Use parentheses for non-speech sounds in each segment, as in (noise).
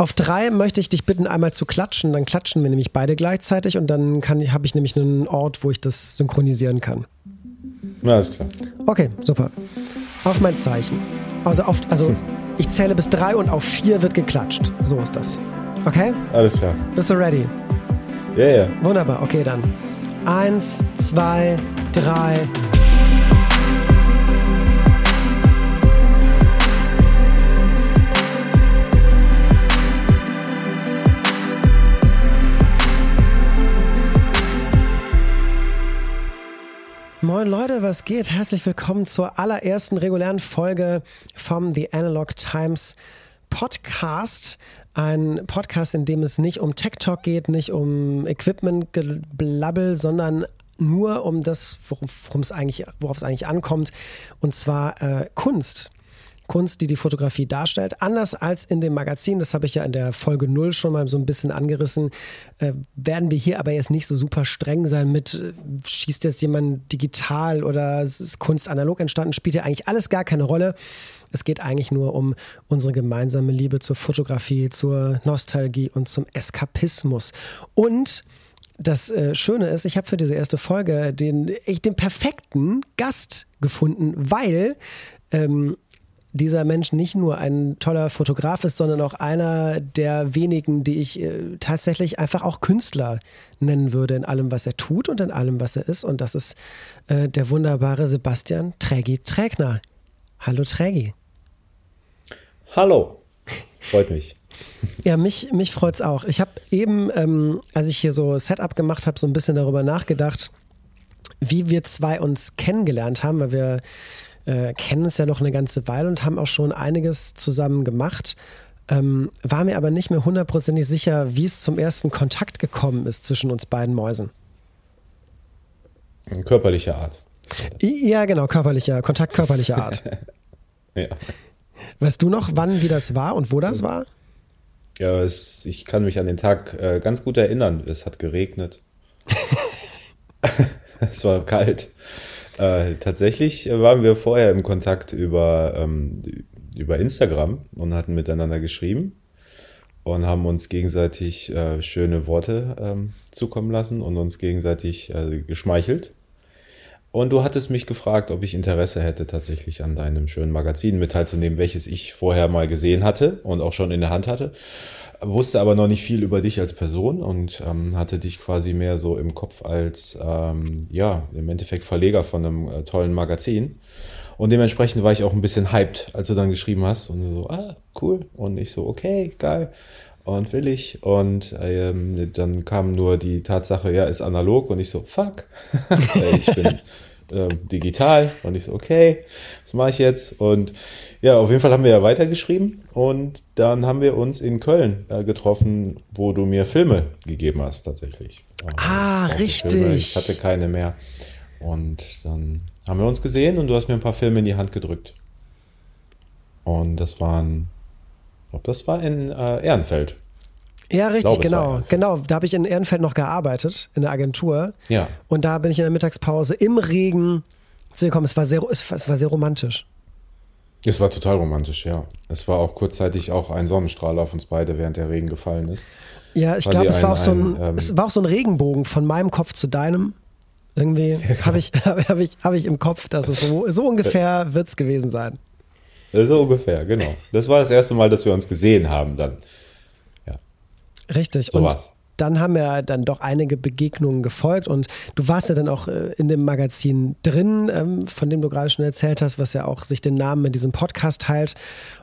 Auf drei möchte ich dich bitten, einmal zu klatschen. Dann klatschen wir nämlich beide gleichzeitig und dann habe ich nämlich einen Ort, wo ich das synchronisieren kann. Ja, ist klar. Okay, super. Auf mein Zeichen. Also, auf, also hm. ich zähle bis drei und auf vier wird geklatscht. So ist das. Okay? Alles klar. Bist du ready? Ja, yeah, ja. Yeah. Wunderbar, okay dann. Eins, zwei, drei. Moin Leute, was geht? Herzlich willkommen zur allerersten regulären Folge vom The Analog Times Podcast. Ein Podcast, in dem es nicht um Tech Talk geht, nicht um Equipment-Blabbel, sondern nur um das, worum es eigentlich, worauf es eigentlich ankommt, und zwar äh, Kunst. Kunst, die die Fotografie darstellt. Anders als in dem Magazin, das habe ich ja in der Folge 0 schon mal so ein bisschen angerissen, äh, werden wir hier aber jetzt nicht so super streng sein mit, äh, schießt jetzt jemand digital oder ist Kunst analog entstanden, spielt ja eigentlich alles gar keine Rolle. Es geht eigentlich nur um unsere gemeinsame Liebe zur Fotografie, zur Nostalgie und zum Eskapismus. Und das äh, Schöne ist, ich habe für diese erste Folge den, ich, den perfekten Gast gefunden, weil ähm, dieser Mensch nicht nur ein toller Fotograf ist, sondern auch einer der wenigen, die ich äh, tatsächlich einfach auch Künstler nennen würde in allem, was er tut und in allem, was er ist. Und das ist äh, der wunderbare Sebastian Trägi Trägner. Hallo Trägi. Hallo. Freut mich. (laughs) Ja, mich, mich freut es auch. Ich habe eben, ähm, als ich hier so Setup gemacht habe, so ein bisschen darüber nachgedacht, wie wir zwei uns kennengelernt haben, weil wir äh, kennen uns ja noch eine ganze Weile und haben auch schon einiges zusammen gemacht. Ähm, war mir aber nicht mehr hundertprozentig sicher, wie es zum ersten Kontakt gekommen ist zwischen uns beiden Mäusen. Körperlicher Art. Ja, genau, körperlicher, Kontakt körperlicher Art. (laughs) ja. Weißt du noch, wann, wie das war und wo das war? Ja, es, ich kann mich an den Tag äh, ganz gut erinnern. Es hat geregnet. (laughs) (laughs) es war kalt. Äh, tatsächlich waren wir vorher im Kontakt über, ähm, über Instagram und hatten miteinander geschrieben und haben uns gegenseitig äh, schöne Worte ähm, zukommen lassen und uns gegenseitig äh, geschmeichelt. Und du hattest mich gefragt, ob ich Interesse hätte, tatsächlich an deinem schönen Magazin mit teilzunehmen, welches ich vorher mal gesehen hatte und auch schon in der Hand hatte wusste aber noch nicht viel über dich als Person und ähm, hatte dich quasi mehr so im Kopf als, ähm, ja, im Endeffekt Verleger von einem äh, tollen Magazin. Und dementsprechend war ich auch ein bisschen hyped, als du dann geschrieben hast und so, ah, cool. Und ich so, okay, geil und will ich. Und ähm, dann kam nur die Tatsache, ja, ist analog und ich so, fuck. (laughs) ich bin äh, digital. Und ich so, okay, was mache ich jetzt? Und ja, auf jeden Fall haben wir ja weitergeschrieben und dann haben wir uns in Köln äh, getroffen, wo du mir Filme gegeben hast, tatsächlich. Ah, richtig. Filme. Ich hatte keine mehr. Und dann haben wir uns gesehen und du hast mir ein paar Filme in die Hand gedrückt. Und das waren, glaube, das war in äh, Ehrenfeld. Ja, richtig, glaube, genau. Genau, da habe ich in Ehrenfeld noch gearbeitet, in der Agentur. Ja. Und da bin ich in der Mittagspause im Regen zu gekommen. Es war sehr, es war sehr romantisch. Es war total romantisch, ja. Es war auch kurzzeitig auch ein Sonnenstrahl auf uns beide, während der Regen gefallen ist. Ja, ich glaube, es, war auch so ein, ähm, es war auch so ein Regenbogen von meinem Kopf zu deinem. Irgendwie (laughs) ja, genau. habe ich, (laughs) hab ich, hab ich im Kopf, dass es so, so ungefähr wird es gewesen sein. So ungefähr, genau. Das war das erste Mal, dass wir uns gesehen haben dann. Richtig. So und was. dann haben ja dann doch einige Begegnungen gefolgt und du warst ja dann auch äh, in dem Magazin drin, ähm, von dem du gerade schon erzählt hast, was ja auch sich den Namen in diesem Podcast teilt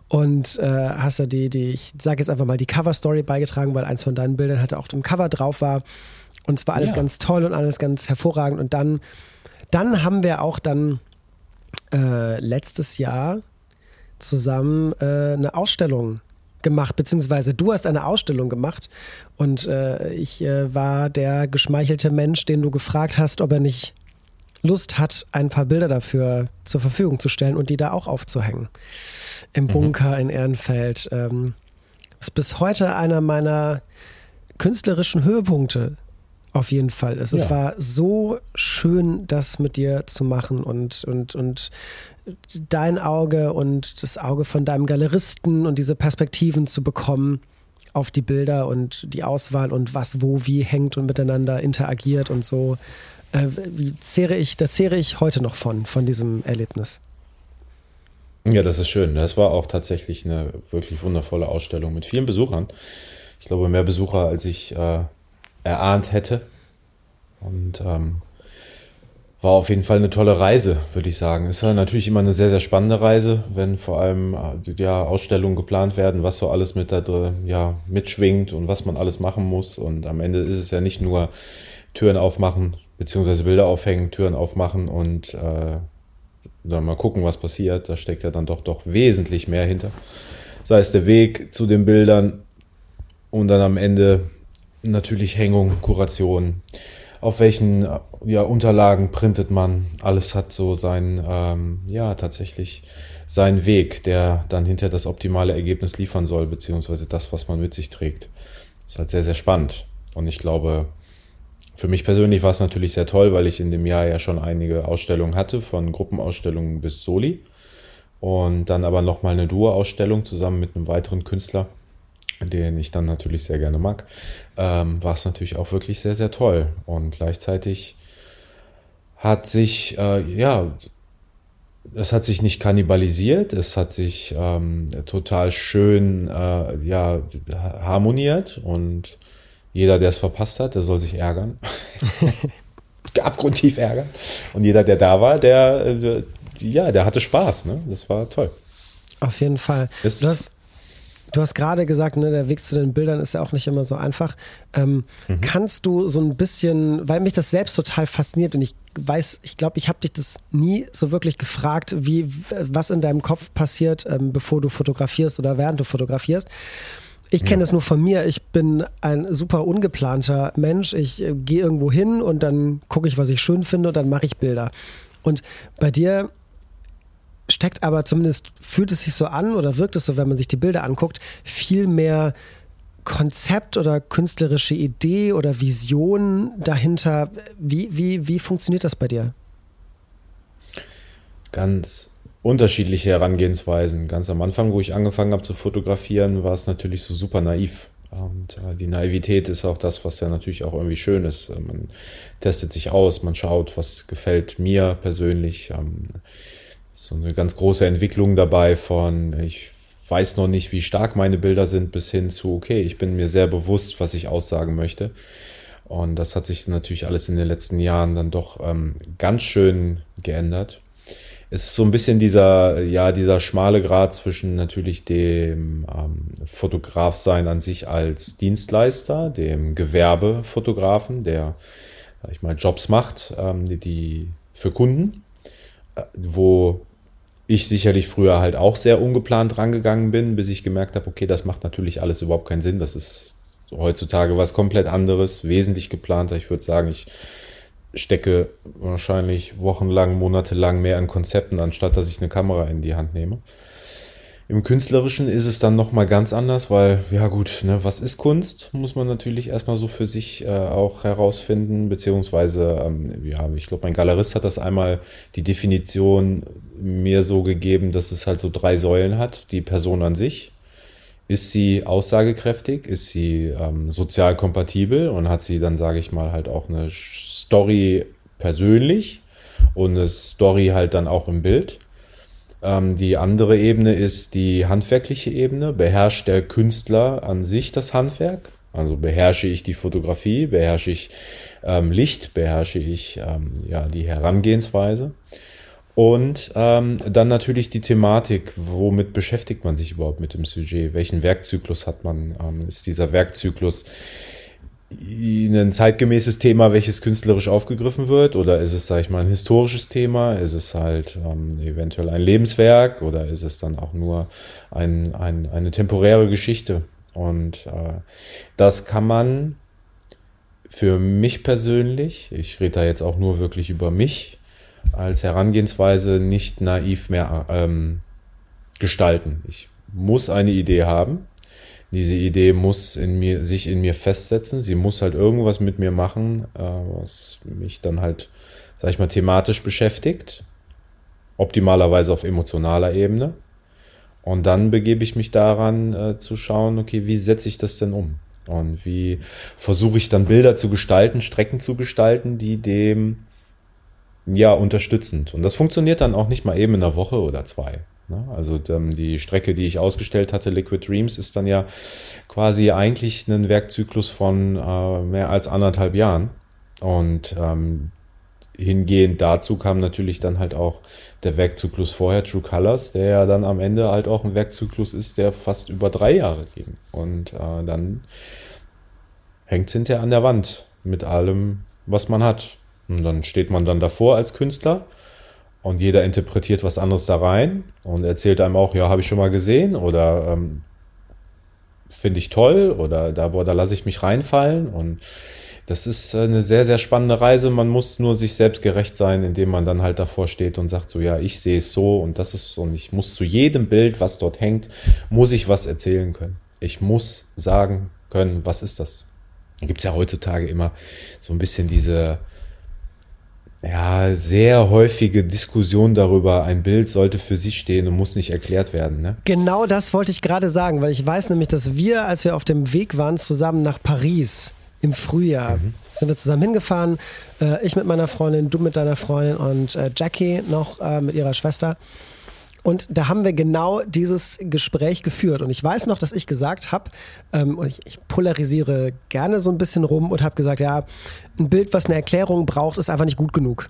und äh, hast da die, die, ich sage jetzt einfach mal die Cover-Story beigetragen, weil eins von deinen Bildern halt auch im Cover drauf war und es war alles ja. ganz toll und alles ganz hervorragend und dann, dann haben wir auch dann äh, letztes Jahr zusammen äh, eine Ausstellung gemacht, beziehungsweise du hast eine Ausstellung gemacht und äh, ich äh, war der geschmeichelte Mensch, den du gefragt hast, ob er nicht Lust hat, ein paar Bilder dafür zur Verfügung zu stellen und die da auch aufzuhängen. Im mhm. Bunker mhm. in Ehrenfeld. Ähm, ist bis heute einer meiner künstlerischen Höhepunkte auf jeden Fall ist. Ja. Es war so schön, das mit dir zu machen und, und, und dein Auge und das Auge von deinem Galeristen und diese Perspektiven zu bekommen auf die Bilder und die Auswahl und was wo wie hängt und miteinander interagiert und so. Äh, zehre ich, da zehre ich heute noch von, von diesem Erlebnis. Ja, das ist schön. Das war auch tatsächlich eine wirklich wundervolle Ausstellung mit vielen Besuchern. Ich glaube, mehr Besucher, als ich äh, erahnt hätte. Und ähm, war auf jeden Fall eine tolle Reise, würde ich sagen. Ist ja natürlich immer eine sehr, sehr spannende Reise, wenn vor allem äh, ja, Ausstellungen geplant werden, was so alles mit da drin ja, mitschwingt und was man alles machen muss. Und am Ende ist es ja nicht nur Türen aufmachen, beziehungsweise Bilder aufhängen, Türen aufmachen und äh, dann mal gucken, was passiert. Da steckt ja dann doch doch wesentlich mehr hinter. Sei es der Weg zu den Bildern und dann am Ende natürlich Hängung, Kuration, auf welchen ja, Unterlagen printet man. Alles hat so sein, ähm, ja, tatsächlich seinen Weg, der dann hinter das optimale Ergebnis liefern soll, beziehungsweise das, was man mit sich trägt. Das ist halt sehr, sehr spannend. Und ich glaube, für mich persönlich war es natürlich sehr toll, weil ich in dem Jahr ja schon einige Ausstellungen hatte, von Gruppenausstellungen bis Soli. Und dann aber nochmal eine Duo-Ausstellung zusammen mit einem weiteren Künstler den ich dann natürlich sehr gerne mag, ähm, war es natürlich auch wirklich sehr, sehr toll. Und gleichzeitig hat sich, äh, ja, es hat sich nicht kannibalisiert, es hat sich ähm, total schön äh, ja, harmoniert und jeder, der es verpasst hat, der soll sich ärgern. (laughs) Abgrundtief ärgern. Und jeder, der da war, der, äh, ja, der hatte Spaß. Ne? Das war toll. Auf jeden Fall. Es, du hast Du hast gerade gesagt, ne, der Weg zu den Bildern ist ja auch nicht immer so einfach. Ähm, mhm. Kannst du so ein bisschen, weil mich das selbst total fasziniert und ich weiß, ich glaube, ich habe dich das nie so wirklich gefragt, wie was in deinem Kopf passiert, ähm, bevor du fotografierst oder während du fotografierst. Ich kenne es nur von mir. Ich bin ein super ungeplanter Mensch. Ich äh, gehe irgendwo hin und dann gucke ich, was ich schön finde und dann mache ich Bilder. Und bei dir steckt aber zumindest, fühlt es sich so an oder wirkt es so, wenn man sich die Bilder anguckt, viel mehr Konzept oder künstlerische Idee oder Vision dahinter. Wie, wie, wie funktioniert das bei dir? Ganz unterschiedliche Herangehensweisen. Ganz am Anfang, wo ich angefangen habe zu fotografieren, war es natürlich so super naiv. Und äh, die Naivität ist auch das, was ja natürlich auch irgendwie schön ist. Man testet sich aus, man schaut, was gefällt mir persönlich. So eine ganz große Entwicklung dabei von, ich weiß noch nicht, wie stark meine Bilder sind, bis hin zu, okay, ich bin mir sehr bewusst, was ich aussagen möchte. Und das hat sich natürlich alles in den letzten Jahren dann doch ähm, ganz schön geändert. Es ist so ein bisschen dieser, ja, dieser schmale Grad zwischen natürlich dem ähm, Fotografsein an sich als Dienstleister, dem Gewerbefotografen, der, sag ich mal, Jobs macht, ähm, die, die für Kunden, äh, wo ich sicherlich früher halt auch sehr ungeplant rangegangen bin, bis ich gemerkt habe, okay, das macht natürlich alles überhaupt keinen Sinn. Das ist heutzutage was komplett anderes, wesentlich geplanter. Ich würde sagen, ich stecke wahrscheinlich wochenlang, monatelang mehr an Konzepten, anstatt dass ich eine Kamera in die Hand nehme. Im Künstlerischen ist es dann nochmal ganz anders, weil, ja gut, ne, was ist Kunst? Muss man natürlich erstmal so für sich äh, auch herausfinden, beziehungsweise, ähm, ja, ich glaube, mein Galerist hat das einmal die Definition mir so gegeben, dass es halt so drei Säulen hat. Die Person an sich, ist sie aussagekräftig, ist sie ähm, sozial kompatibel und hat sie dann, sage ich mal, halt auch eine Story persönlich und eine Story halt dann auch im Bild. Ähm, die andere Ebene ist die handwerkliche Ebene. Beherrscht der Künstler an sich das Handwerk? Also beherrsche ich die Fotografie, beherrsche ich ähm, Licht, beherrsche ich ähm, ja, die Herangehensweise. Und ähm, dann natürlich die Thematik, womit beschäftigt man sich überhaupt mit dem Sujet? Welchen Werkzyklus hat man? Ähm, ist dieser Werkzyklus ein zeitgemäßes Thema, welches künstlerisch aufgegriffen wird? Oder ist es, sag ich mal, ein historisches Thema? Ist es halt ähm, eventuell ein Lebenswerk? Oder ist es dann auch nur ein, ein, eine temporäre Geschichte? Und äh, das kann man für mich persönlich, ich rede da jetzt auch nur wirklich über mich, als Herangehensweise nicht naiv mehr ähm, gestalten. Ich muss eine Idee haben diese Idee muss in mir, sich in mir festsetzen. Sie muss halt irgendwas mit mir machen, äh, was mich dann halt, sag ich mal, thematisch beschäftigt. Optimalerweise auf emotionaler Ebene. Und dann begebe ich mich daran äh, zu schauen, okay, wie setze ich das denn um? Und wie versuche ich dann Bilder zu gestalten, Strecken zu gestalten, die dem ja unterstützend. Und das funktioniert dann auch nicht mal eben in einer Woche oder zwei. Ne? Also ähm, die Strecke, die ich ausgestellt hatte, Liquid Dreams, ist dann ja quasi eigentlich ein Werkzyklus von äh, mehr als anderthalb Jahren. Und ähm, hingehend dazu kam natürlich dann halt auch der Werkzyklus vorher, True Colors, der ja dann am Ende halt auch ein Werkzyklus ist, der fast über drei Jahre ging. Und äh, dann hängt es hinterher an der Wand mit allem, was man hat. Und dann steht man dann davor als Künstler und jeder interpretiert was anderes da rein und erzählt einem auch, ja, habe ich schon mal gesehen oder ähm, finde ich toll oder da, da lasse ich mich reinfallen und das ist eine sehr, sehr spannende Reise. Man muss nur sich selbst gerecht sein, indem man dann halt davor steht und sagt so, ja, ich sehe es so und das ist so und ich muss zu jedem Bild, was dort hängt, muss ich was erzählen können. Ich muss sagen können, was ist das? Da gibt es ja heutzutage immer so ein bisschen diese, ja, sehr häufige Diskussion darüber, ein Bild sollte für sich stehen und muss nicht erklärt werden. Ne? Genau das wollte ich gerade sagen, weil ich weiß nämlich, dass wir, als wir auf dem Weg waren, zusammen nach Paris im Frühjahr, mhm. sind wir zusammen hingefahren. Äh, ich mit meiner Freundin, du mit deiner Freundin und äh, Jackie noch äh, mit ihrer Schwester. Und da haben wir genau dieses Gespräch geführt. Und ich weiß noch, dass ich gesagt habe, ähm, und ich, ich, polarisiere gerne so ein bisschen rum und habe gesagt, ja, ein Bild, was eine Erklärung braucht, ist einfach nicht gut genug.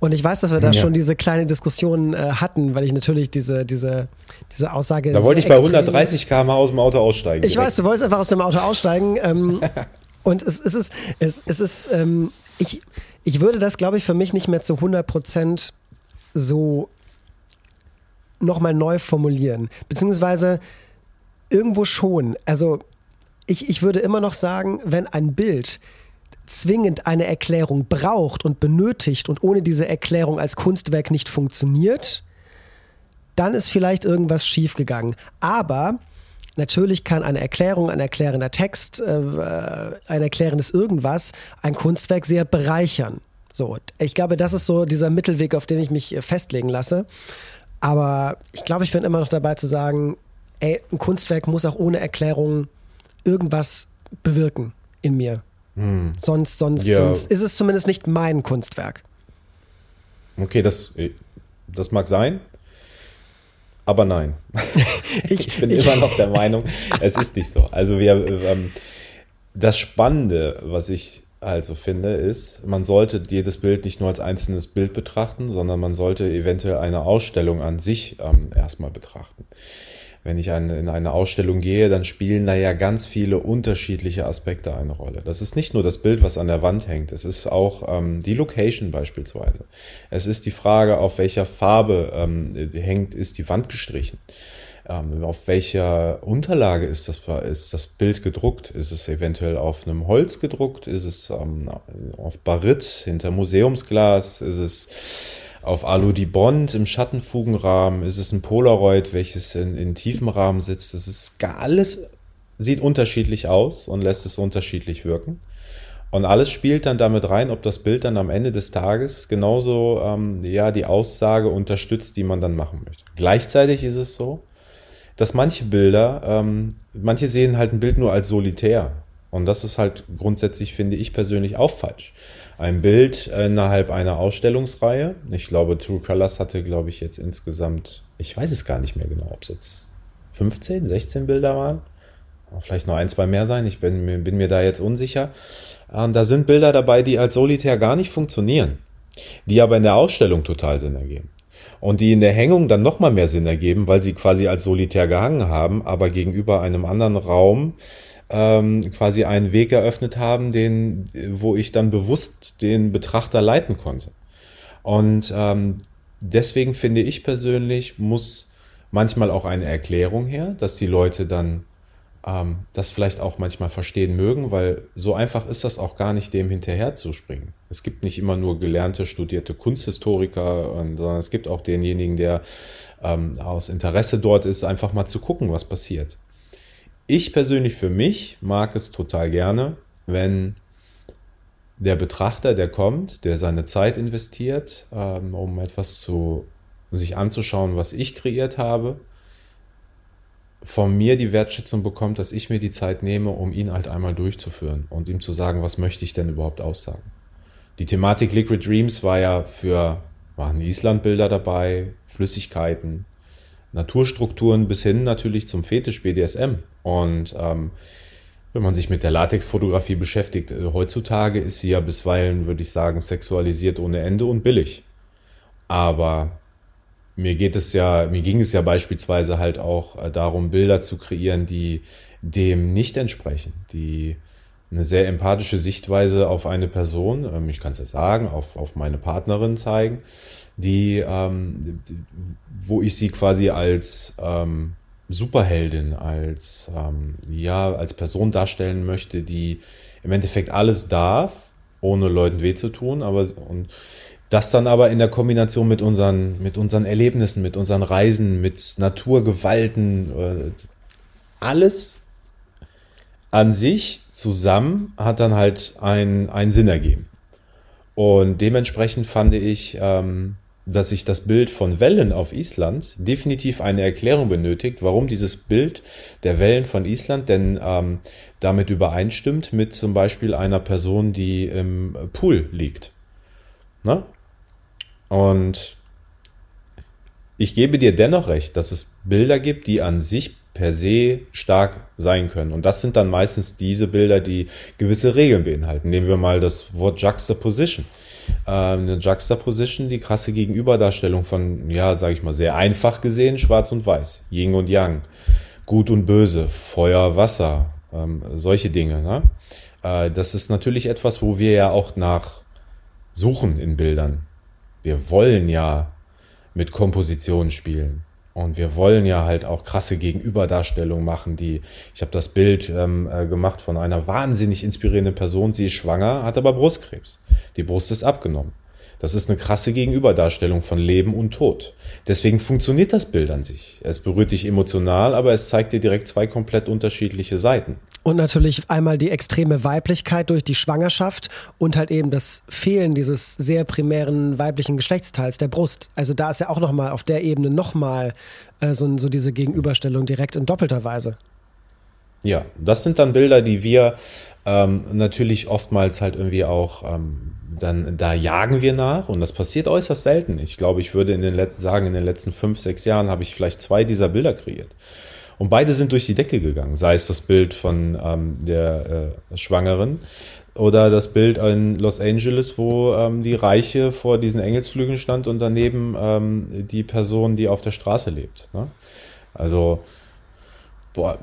Und ich weiß, dass wir da ja. schon diese kleine Diskussion äh, hatten, weil ich natürlich diese, diese, diese Aussage. Da wollte ich bei 130 km aus dem Auto aussteigen. Ich direkt. weiß, du wolltest einfach aus dem Auto aussteigen. Ähm, (laughs) und es, es ist, es, es ist, ähm, ich, ich würde das, glaube ich, für mich nicht mehr zu 100 Prozent so nochmal neu formulieren. Beziehungsweise irgendwo schon. Also ich, ich würde immer noch sagen, wenn ein Bild zwingend eine Erklärung braucht und benötigt und ohne diese Erklärung als Kunstwerk nicht funktioniert, dann ist vielleicht irgendwas schiefgegangen. Aber natürlich kann eine Erklärung, ein erklärender Text, äh, ein erklärendes irgendwas ein Kunstwerk sehr bereichern. So, ich glaube, das ist so dieser Mittelweg, auf den ich mich festlegen lasse. Aber ich glaube, ich bin immer noch dabei zu sagen, ey, ein Kunstwerk muss auch ohne Erklärung irgendwas bewirken in mir. Hm. Sonst, sonst, ja. sonst ist es zumindest nicht mein Kunstwerk. Okay, das, das mag sein. Aber nein. ich, (laughs) ich, bin immer noch der Meinung, es ist nicht so. Also wir, ähm, das Spannende, was ich also finde, ist, man sollte jedes Bild nicht nur als einzelnes Bild betrachten, sondern man sollte eventuell eine Ausstellung an sich ähm, erstmal betrachten. Wenn ich eine, in eine Ausstellung gehe, dann spielen da ja ganz viele unterschiedliche Aspekte eine Rolle. Das ist nicht nur das Bild, was an der Wand hängt, es ist auch ähm, die Location beispielsweise. Es ist die Frage, auf welcher Farbe ähm, hängt, ist die Wand gestrichen. Ähm, auf welcher Unterlage ist das, ist das Bild gedruckt? Ist es eventuell auf einem Holz gedruckt? Ist es ähm, auf Barit hinter Museumsglas? Ist es auf Alu Bond im Schattenfugenrahmen? Ist es ein Polaroid, welches in, in tiefem Rahmen sitzt? Das ist alles sieht unterschiedlich aus und lässt es unterschiedlich wirken. Und alles spielt dann damit rein, ob das Bild dann am Ende des Tages genauso ähm, ja die Aussage unterstützt, die man dann machen möchte. Gleichzeitig ist es so, dass manche Bilder, ähm, manche sehen halt ein Bild nur als solitär. Und das ist halt grundsätzlich, finde ich persönlich, auch falsch. Ein Bild innerhalb einer Ausstellungsreihe, ich glaube, True Colors hatte, glaube ich, jetzt insgesamt, ich weiß es gar nicht mehr genau, ob es jetzt 15, 16 Bilder waren. Vielleicht noch ein, zwei mehr sein, ich bin, bin mir da jetzt unsicher. Und da sind Bilder dabei, die als solitär gar nicht funktionieren, die aber in der Ausstellung total Sinn ergeben und die in der Hängung dann nochmal mehr Sinn ergeben, weil sie quasi als solitär gehangen haben, aber gegenüber einem anderen Raum ähm, quasi einen Weg eröffnet haben, den, wo ich dann bewusst den Betrachter leiten konnte. Und ähm, deswegen finde ich persönlich, muss manchmal auch eine Erklärung her, dass die Leute dann ähm, das vielleicht auch manchmal verstehen mögen, weil so einfach ist das auch gar nicht, dem hinterher zu springen. Es gibt nicht immer nur gelernte, studierte Kunsthistoriker, und, sondern es gibt auch denjenigen, der ähm, aus Interesse dort ist, einfach mal zu gucken, was passiert. Ich persönlich für mich mag es total gerne, wenn der Betrachter, der kommt, der seine Zeit investiert, ähm, um etwas zu sich anzuschauen, was ich kreiert habe, von mir die Wertschätzung bekommt, dass ich mir die Zeit nehme, um ihn halt einmal durchzuführen und ihm zu sagen, was möchte ich denn überhaupt aussagen. Die Thematik Liquid Dreams war ja für, waren Islandbilder dabei, Flüssigkeiten, Naturstrukturen bis hin natürlich zum Fetisch BDSM. Und ähm, wenn man sich mit der Latexfotografie beschäftigt, äh, heutzutage ist sie ja bisweilen, würde ich sagen, sexualisiert ohne Ende und billig. Aber mir geht es ja, mir ging es ja beispielsweise halt auch äh, darum, Bilder zu kreieren, die dem nicht entsprechen, die eine sehr empathische Sichtweise auf eine Person, ähm, ich kann es ja sagen, auf, auf meine Partnerin zeigen, die, ähm, wo ich sie quasi als ähm, Superheldin, als, ähm, ja, als Person darstellen möchte, die im Endeffekt alles darf, ohne Leuten weh zu tun, aber und das dann aber in der Kombination mit unseren, mit unseren Erlebnissen, mit unseren Reisen, mit Naturgewalten, äh, alles an sich zusammen hat dann halt ein, einen Sinn ergeben. Und dementsprechend fand ich, ähm, dass sich das Bild von Wellen auf Island definitiv eine Erklärung benötigt, warum dieses Bild der Wellen von Island denn ähm, damit übereinstimmt mit zum Beispiel einer Person, die im Pool liegt. Ne? Und ich gebe dir dennoch recht, dass es Bilder gibt, die an sich per se stark sein können. Und das sind dann meistens diese Bilder, die gewisse Regeln beinhalten. Nehmen wir mal das Wort Juxtaposition. Ähm, eine Juxtaposition, die krasse Gegenüberdarstellung von, ja, sage ich mal, sehr einfach gesehen, schwarz und weiß, Yin und Yang, gut und böse, Feuer, Wasser, ähm, solche Dinge. Ne? Äh, das ist natürlich etwas, wo wir ja auch nach suchen in Bildern wir wollen ja mit Kompositionen spielen. Und wir wollen ja halt auch krasse Gegenüberdarstellungen machen, die, ich habe das Bild ähm, äh, gemacht von einer wahnsinnig inspirierenden Person, sie ist schwanger, hat aber Brustkrebs. Die Brust ist abgenommen. Das ist eine krasse Gegenüberdarstellung von Leben und Tod. Deswegen funktioniert das Bild an sich. Es berührt dich emotional, aber es zeigt dir direkt zwei komplett unterschiedliche Seiten. Und natürlich einmal die extreme Weiblichkeit durch die Schwangerschaft und halt eben das Fehlen dieses sehr primären weiblichen Geschlechtsteils, der Brust. Also da ist ja auch nochmal auf der Ebene nochmal äh, so, so diese Gegenüberstellung direkt in doppelter Weise. Ja, das sind dann Bilder, die wir ähm, natürlich oftmals halt irgendwie auch ähm, dann da jagen wir nach und das passiert äußerst selten. Ich glaube, ich würde in den letzten sagen, in den letzten fünf, sechs Jahren habe ich vielleicht zwei dieser Bilder kreiert. Und beide sind durch die Decke gegangen, sei es das Bild von ähm, der äh, Schwangeren oder das Bild in Los Angeles, wo ähm, die Reiche vor diesen Engelsflügeln stand und daneben ähm, die Person, die auf der Straße lebt. Ne? Also, boah,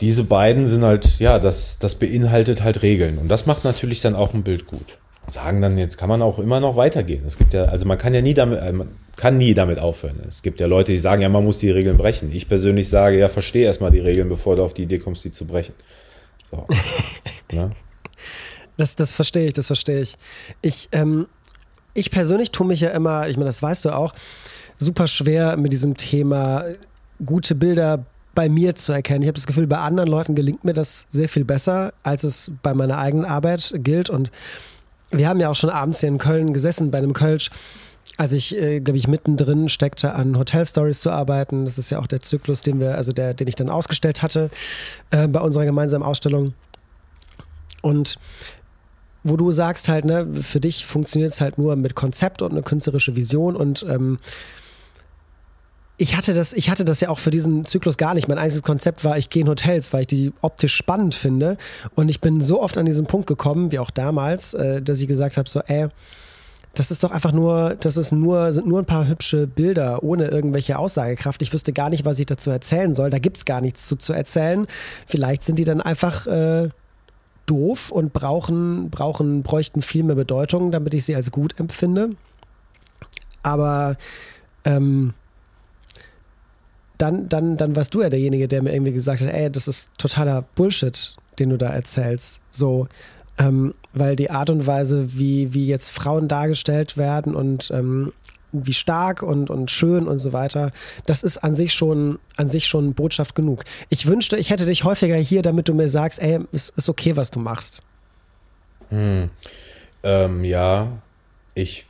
diese beiden sind halt, ja, das, das beinhaltet halt Regeln. Und das macht natürlich dann auch ein Bild gut sagen dann, jetzt kann man auch immer noch weitergehen. Es gibt ja, also man kann ja nie damit, äh, kann nie damit aufhören. Es gibt ja Leute, die sagen, ja, man muss die Regeln brechen. Ich persönlich sage, ja, verstehe erstmal die Regeln, bevor du auf die Idee kommst, die zu brechen. So. ja. (laughs) Das, das verstehe ich, das verstehe ich. Ich, ähm, ich persönlich tue mich ja immer, ich meine, das weißt du auch, super schwer mit diesem Thema gute Bilder bei mir zu erkennen. Ich habe das Gefühl, bei anderen Leuten gelingt mir das sehr viel besser, als es bei meiner eigenen Arbeit gilt. Und wir haben ja auch schon abends hier in Köln gesessen bei einem Kölsch, als ich, äh, glaube ich, mittendrin steckte, an Hotel Stories zu arbeiten. Das ist ja auch der Zyklus, den wir, also der, den ich dann ausgestellt hatte äh, bei unserer gemeinsamen Ausstellung. Und wo du sagst halt, ne, für dich funktioniert es halt nur mit Konzept und eine künstlerische Vision und ähm, ich hatte das, ich hatte das ja auch für diesen Zyklus gar nicht. Mein einziges Konzept war, ich gehe in Hotels, weil ich die optisch spannend finde. Und ich bin so oft an diesen Punkt gekommen, wie auch damals, äh, dass ich gesagt habe: so, ey, das ist doch einfach nur, das ist nur, sind nur ein paar hübsche Bilder ohne irgendwelche Aussagekraft. Ich wüsste gar nicht, was ich dazu erzählen soll. Da gibt es gar nichts zu, zu erzählen. Vielleicht sind die dann einfach äh, doof und brauchen, brauchen, bräuchten viel mehr Bedeutung, damit ich sie als gut empfinde. Aber ähm, dann, dann, dann warst du ja derjenige, der mir irgendwie gesagt hat, ey, das ist totaler Bullshit, den du da erzählst. So, ähm, weil die Art und Weise, wie, wie jetzt Frauen dargestellt werden und ähm, wie stark und, und schön und so weiter, das ist an sich schon, an sich schon Botschaft genug. Ich wünschte, ich hätte dich häufiger hier, damit du mir sagst, ey, es ist okay, was du machst. Hm. Ähm, ja, ich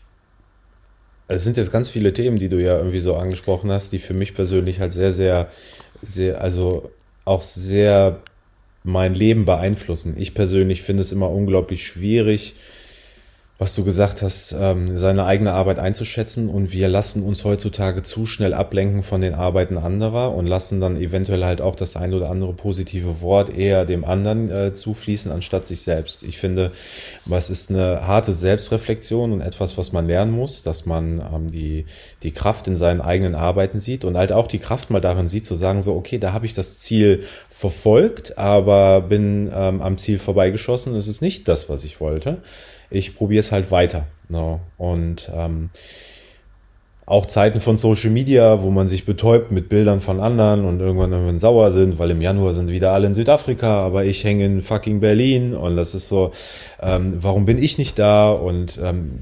es sind jetzt ganz viele Themen, die du ja irgendwie so angesprochen hast, die für mich persönlich halt sehr, sehr sehr, also auch sehr mein Leben beeinflussen. Ich persönlich finde es immer unglaublich schwierig, was du gesagt hast, ähm, seine eigene Arbeit einzuschätzen und wir lassen uns heutzutage zu schnell ablenken von den Arbeiten anderer und lassen dann eventuell halt auch das ein oder andere positive Wort eher dem anderen äh, zufließen, anstatt sich selbst. Ich finde, was ist eine harte Selbstreflexion und etwas, was man lernen muss, dass man ähm, die, die Kraft in seinen eigenen Arbeiten sieht und halt auch die Kraft mal darin sieht, zu sagen, so, okay, da habe ich das Ziel verfolgt, aber bin ähm, am Ziel vorbeigeschossen. Es ist nicht das, was ich wollte ich probiere es halt weiter. No. Und ähm, auch Zeiten von Social Media, wo man sich betäubt mit Bildern von anderen und irgendwann irgendwann sauer sind, weil im Januar sind wieder alle in Südafrika, aber ich hänge in fucking Berlin und das ist so, ähm, warum bin ich nicht da und ähm,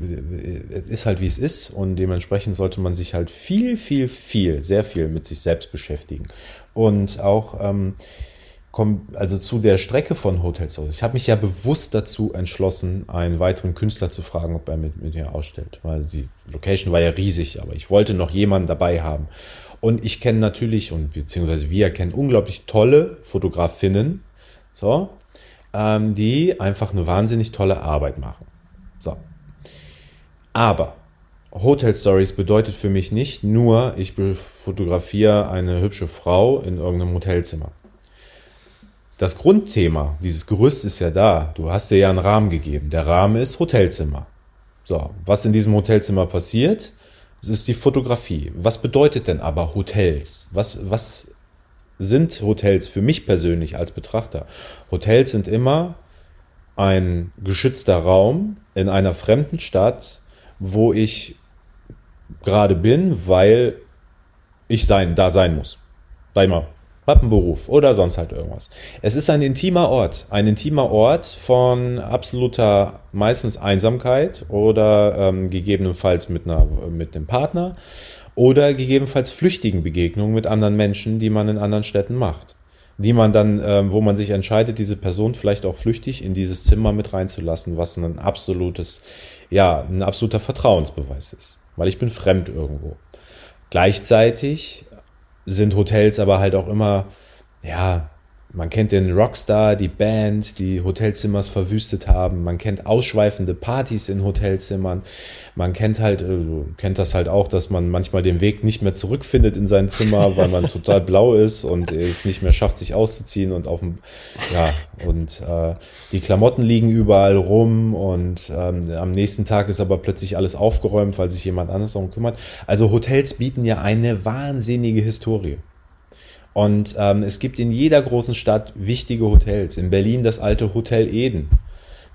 ist halt wie es ist und dementsprechend sollte man sich halt viel, viel, viel, sehr viel mit sich selbst beschäftigen und auch ähm, also zu der Strecke von Hotel Souls. Ich habe mich ja bewusst dazu entschlossen, einen weiteren Künstler zu fragen, ob er mit, mit mir ausstellt. Weil die Location war ja riesig, aber ich wollte noch jemanden dabei haben. Und ich kenne natürlich, und beziehungsweise wir kennen unglaublich tolle Fotografinnen, so, ähm, die einfach eine wahnsinnig tolle Arbeit machen. So. Aber Hotel Stories bedeutet für mich nicht nur, ich fotografiere eine hübsche Frau in irgendeinem Hotelzimmer das Grundthema, dieses Gerüst ist ja da. Du hast dir ja einen Rahmen gegeben. Der Rahmen ist Hotelzimmer. So, was in diesem Hotelzimmer passiert, das ist die Fotografie. Was bedeutet denn aber Hotels? Was, was sind Hotels für mich persönlich als Betrachter? Hotels sind immer ein geschützter Raum in einer fremden Stadt, wo ich gerade bin, weil ich sein, da sein muss. Sei mal hab einen Beruf oder sonst halt irgendwas. Es ist ein intimer Ort, ein intimer Ort von absoluter meistens Einsamkeit oder ähm, gegebenenfalls mit einer mit dem Partner oder gegebenenfalls flüchtigen Begegnungen mit anderen Menschen, die man in anderen Städten macht, die man dann, ähm, wo man sich entscheidet, diese Person vielleicht auch flüchtig in dieses Zimmer mit reinzulassen, was ein absolutes, ja, ein absoluter Vertrauensbeweis ist, weil ich bin fremd irgendwo. Gleichzeitig sind Hotels aber halt auch immer, ja, man kennt den Rockstar, die Band, die Hotelzimmers verwüstet haben. Man kennt ausschweifende Partys in Hotelzimmern. Man kennt halt, äh, kennt das halt auch, dass man manchmal den Weg nicht mehr zurückfindet in sein Zimmer, weil man (laughs) total blau ist und es nicht mehr schafft, sich auszuziehen und auf dem, ja, und äh, die Klamotten liegen überall rum und ähm, am nächsten Tag ist aber plötzlich alles aufgeräumt, weil sich jemand anderes darum kümmert. Also Hotels bieten ja eine wahnsinnige Historie. Und ähm, es gibt in jeder großen Stadt wichtige Hotels. In Berlin das alte Hotel Eden,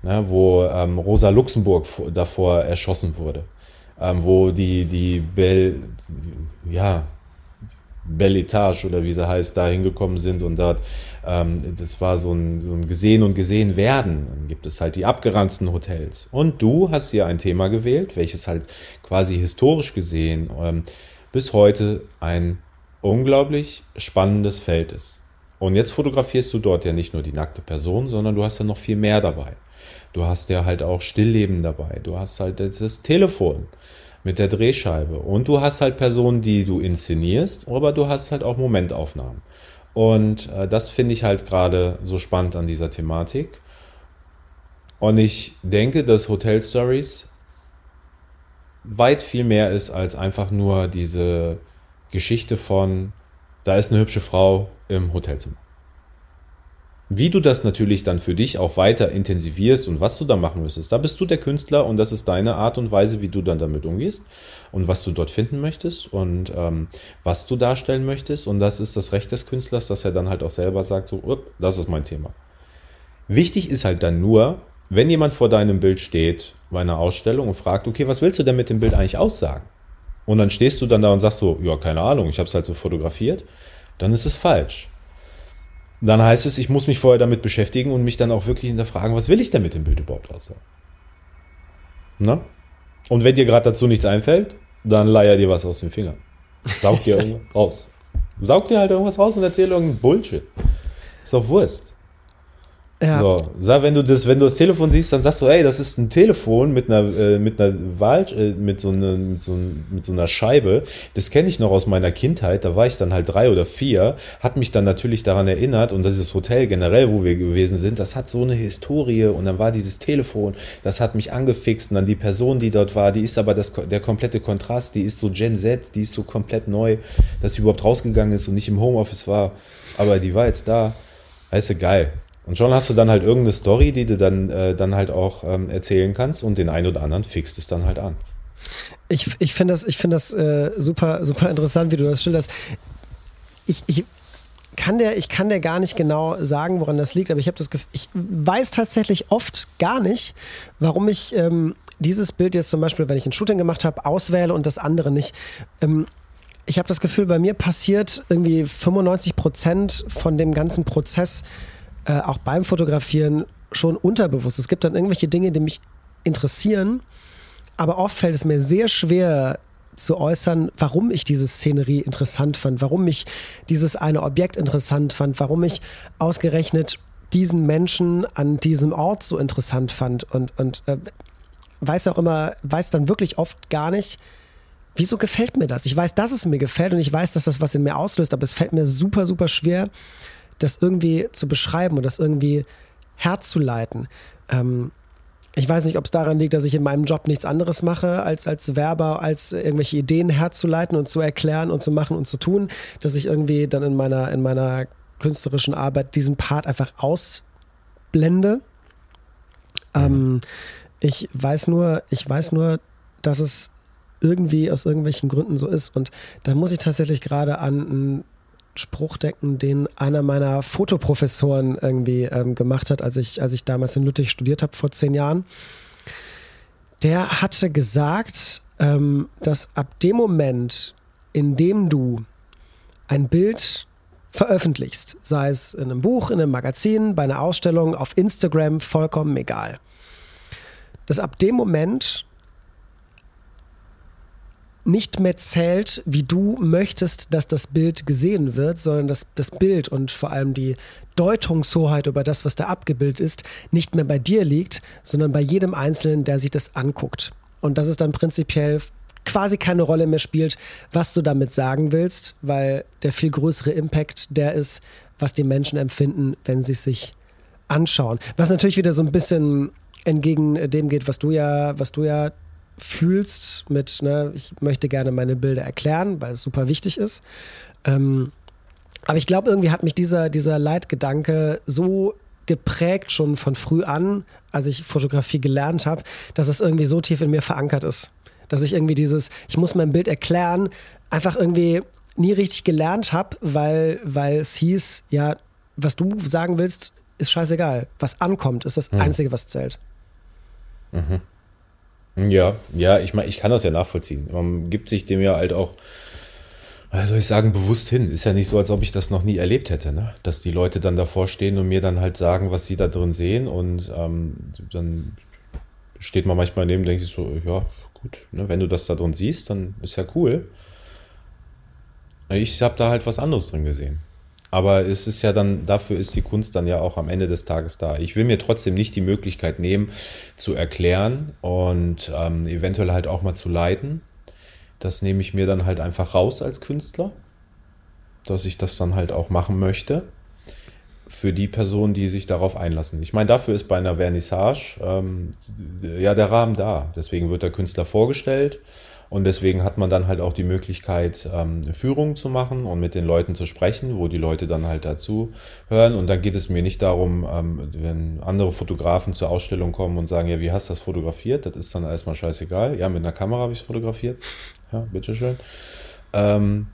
ne, wo ähm, Rosa Luxemburg davor erschossen wurde. Ähm, wo die, die Bell, ja, Belle Etage oder wie sie heißt, da hingekommen sind und dort, ähm, das war so ein, so ein Gesehen und Gesehen werden. Dann gibt es halt die abgeranzten Hotels. Und du hast hier ein Thema gewählt, welches halt quasi historisch gesehen ähm, bis heute ein unglaublich spannendes Feld ist. Und jetzt fotografierst du dort ja nicht nur die nackte Person, sondern du hast ja noch viel mehr dabei. Du hast ja halt auch Stillleben dabei. Du hast halt das Telefon mit der Drehscheibe. Und du hast halt Personen, die du inszenierst, aber du hast halt auch Momentaufnahmen. Und äh, das finde ich halt gerade so spannend an dieser Thematik. Und ich denke, dass Hotel Stories weit viel mehr ist als einfach nur diese Geschichte von, da ist eine hübsche Frau im Hotelzimmer. Wie du das natürlich dann für dich auch weiter intensivierst und was du da machen müsstest, da bist du der Künstler und das ist deine Art und Weise, wie du dann damit umgehst und was du dort finden möchtest und ähm, was du darstellen möchtest. Und das ist das Recht des Künstlers, dass er dann halt auch selber sagt, so, das ist mein Thema. Wichtig ist halt dann nur, wenn jemand vor deinem Bild steht bei einer Ausstellung und fragt, okay, was willst du denn mit dem Bild eigentlich aussagen? Und dann stehst du dann da und sagst so, ja, keine Ahnung, ich habe es halt so fotografiert, dann ist es falsch. Dann heißt es, ich muss mich vorher damit beschäftigen und mich dann auch wirklich hinterfragen, was will ich denn mit dem Bild überhaupt aussagen? Na? Und wenn dir gerade dazu nichts einfällt, dann leier dir was aus den Fingern. Saug dir (laughs) irgendwas raus. Saug dir halt irgendwas raus und erzähl irgendeinen Bullshit. Ist doch Wurst. Ja. So, sag, wenn du das, wenn du das Telefon siehst, dann sagst du, ey, das ist ein Telefon mit einer, äh, mit einer Wahl, äh, mit so einer, mit so, mit so einer Scheibe. Das kenne ich noch aus meiner Kindheit. Da war ich dann halt drei oder vier, hat mich dann natürlich daran erinnert und dieses Hotel generell, wo wir gewesen sind, das hat so eine Historie und dann war dieses Telefon, das hat mich angefixt und dann die Person, die dort war, die ist aber das, der komplette Kontrast, die ist so Gen Z, die ist so komplett neu, dass sie überhaupt rausgegangen ist und nicht im Homeoffice war, aber die war jetzt da. Weißt du, geil. Und schon hast du dann halt irgendeine Story, die du dann, äh, dann halt auch ähm, erzählen kannst und den einen oder anderen fixt es dann halt an. Ich, ich finde das, ich find das äh, super, super interessant, wie du das schilderst. Ich, ich, kann der, ich kann dir gar nicht genau sagen, woran das liegt, aber ich habe das Gefühl, ich weiß tatsächlich oft gar nicht, warum ich ähm, dieses Bild jetzt zum Beispiel, wenn ich ein Shooting gemacht habe, auswähle und das andere nicht. Ähm, ich habe das Gefühl, bei mir passiert irgendwie 95 Prozent von dem ganzen Prozess äh, auch beim Fotografieren schon unterbewusst. Es gibt dann irgendwelche Dinge, die mich interessieren, aber oft fällt es mir sehr schwer zu äußern, warum ich diese Szenerie interessant fand, warum ich dieses eine Objekt interessant fand, warum ich ausgerechnet diesen Menschen an diesem Ort so interessant fand und, und äh, weiß auch immer, weiß dann wirklich oft gar nicht, wieso gefällt mir das? Ich weiß, dass es mir gefällt und ich weiß, dass das was in mir auslöst, aber es fällt mir super, super schwer, das irgendwie zu beschreiben und das irgendwie herzuleiten. Ähm, ich weiß nicht, ob es daran liegt, dass ich in meinem Job nichts anderes mache, als als Werber, als irgendwelche Ideen herzuleiten und zu erklären und zu machen und zu tun, dass ich irgendwie dann in meiner, in meiner künstlerischen Arbeit diesen Part einfach ausblende. Mhm. Ähm, ich weiß nur, ich weiß nur, dass es irgendwie aus irgendwelchen Gründen so ist. Und da muss ich tatsächlich gerade an ein Spruch denken, den einer meiner Fotoprofessoren irgendwie ähm, gemacht hat, als ich, als ich damals in Lüttich studiert habe vor zehn Jahren. Der hatte gesagt, ähm, dass ab dem Moment, in dem du ein Bild veröffentlichst, sei es in einem Buch, in einem Magazin, bei einer Ausstellung, auf Instagram, vollkommen egal, dass ab dem Moment nicht mehr zählt, wie du möchtest, dass das Bild gesehen wird, sondern dass das Bild und vor allem die Deutungshoheit über das, was da abgebildet ist, nicht mehr bei dir liegt, sondern bei jedem Einzelnen, der sich das anguckt. Und dass es dann prinzipiell quasi keine Rolle mehr spielt, was du damit sagen willst, weil der viel größere Impact der ist, was die Menschen empfinden, wenn sie sich anschauen. Was natürlich wieder so ein bisschen entgegen dem geht, was du ja, was du ja fühlst mit, ne, ich möchte gerne meine Bilder erklären, weil es super wichtig ist. Ähm, aber ich glaube, irgendwie hat mich dieser, dieser Leitgedanke so geprägt schon von früh an, als ich Fotografie gelernt habe, dass es irgendwie so tief in mir verankert ist. Dass ich irgendwie dieses, ich muss mein Bild erklären, einfach irgendwie nie richtig gelernt habe, weil, weil es hieß, ja, was du sagen willst, ist scheißegal. Was ankommt, ist das mhm. Einzige, was zählt. Mhm. Ja, ja, ich meine, ich kann das ja nachvollziehen. Man gibt sich dem ja halt auch, soll ich sagen, bewusst hin. Ist ja nicht so, als ob ich das noch nie erlebt hätte, ne? Dass die Leute dann davor stehen und mir dann halt sagen, was sie da drin sehen und ähm, dann steht man manchmal neben und denkt sich so, ja, gut, ne? wenn du das da drin siehst, dann ist ja cool. Ich habe da halt was anderes drin gesehen. Aber es ist ja dann, dafür ist die Kunst dann ja auch am Ende des Tages da. Ich will mir trotzdem nicht die Möglichkeit nehmen, zu erklären und ähm, eventuell halt auch mal zu leiten. Das nehme ich mir dann halt einfach raus als Künstler, dass ich das dann halt auch machen möchte für die Personen, die sich darauf einlassen. Ich meine, dafür ist bei einer Vernissage ähm, ja der Rahmen da. Deswegen wird der Künstler vorgestellt und deswegen hat man dann halt auch die Möglichkeit, ähm, Führungen zu machen und mit den Leuten zu sprechen, wo die Leute dann halt dazu hören. Und dann geht es mir nicht darum, ähm, wenn andere Fotografen zur Ausstellung kommen und sagen, ja, wie hast du das fotografiert? Das ist dann erstmal scheißegal. Ja, mit einer Kamera habe ich es fotografiert. Ja, bitteschön. Ähm,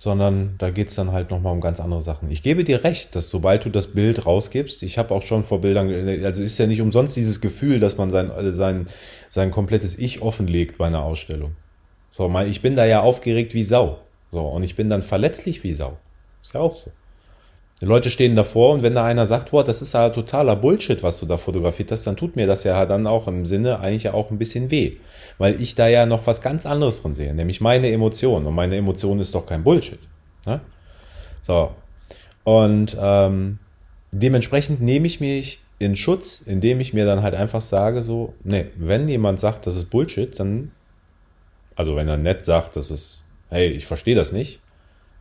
sondern da geht es dann halt nochmal um ganz andere Sachen. Ich gebe dir recht, dass sobald du das Bild rausgibst, ich habe auch schon vor Bildern, also ist ja nicht umsonst dieses Gefühl, dass man sein, also sein, sein komplettes Ich offenlegt bei einer Ausstellung. So, ich bin da ja aufgeregt wie Sau. So, und ich bin dann verletzlich wie Sau. Ist ja auch so. Die Leute stehen davor und wenn da einer sagt, boah, das ist ja totaler Bullshit, was du da fotografiert hast, dann tut mir das ja dann auch im Sinne eigentlich ja auch ein bisschen weh. Weil ich da ja noch was ganz anderes drin sehe, nämlich meine Emotion. Und meine Emotion ist doch kein Bullshit. Ne? So. Und ähm, dementsprechend nehme ich mich in Schutz, indem ich mir dann halt einfach sage, so, nee, wenn jemand sagt, das ist Bullshit, dann, also wenn er nett sagt, das ist, hey, ich verstehe das nicht,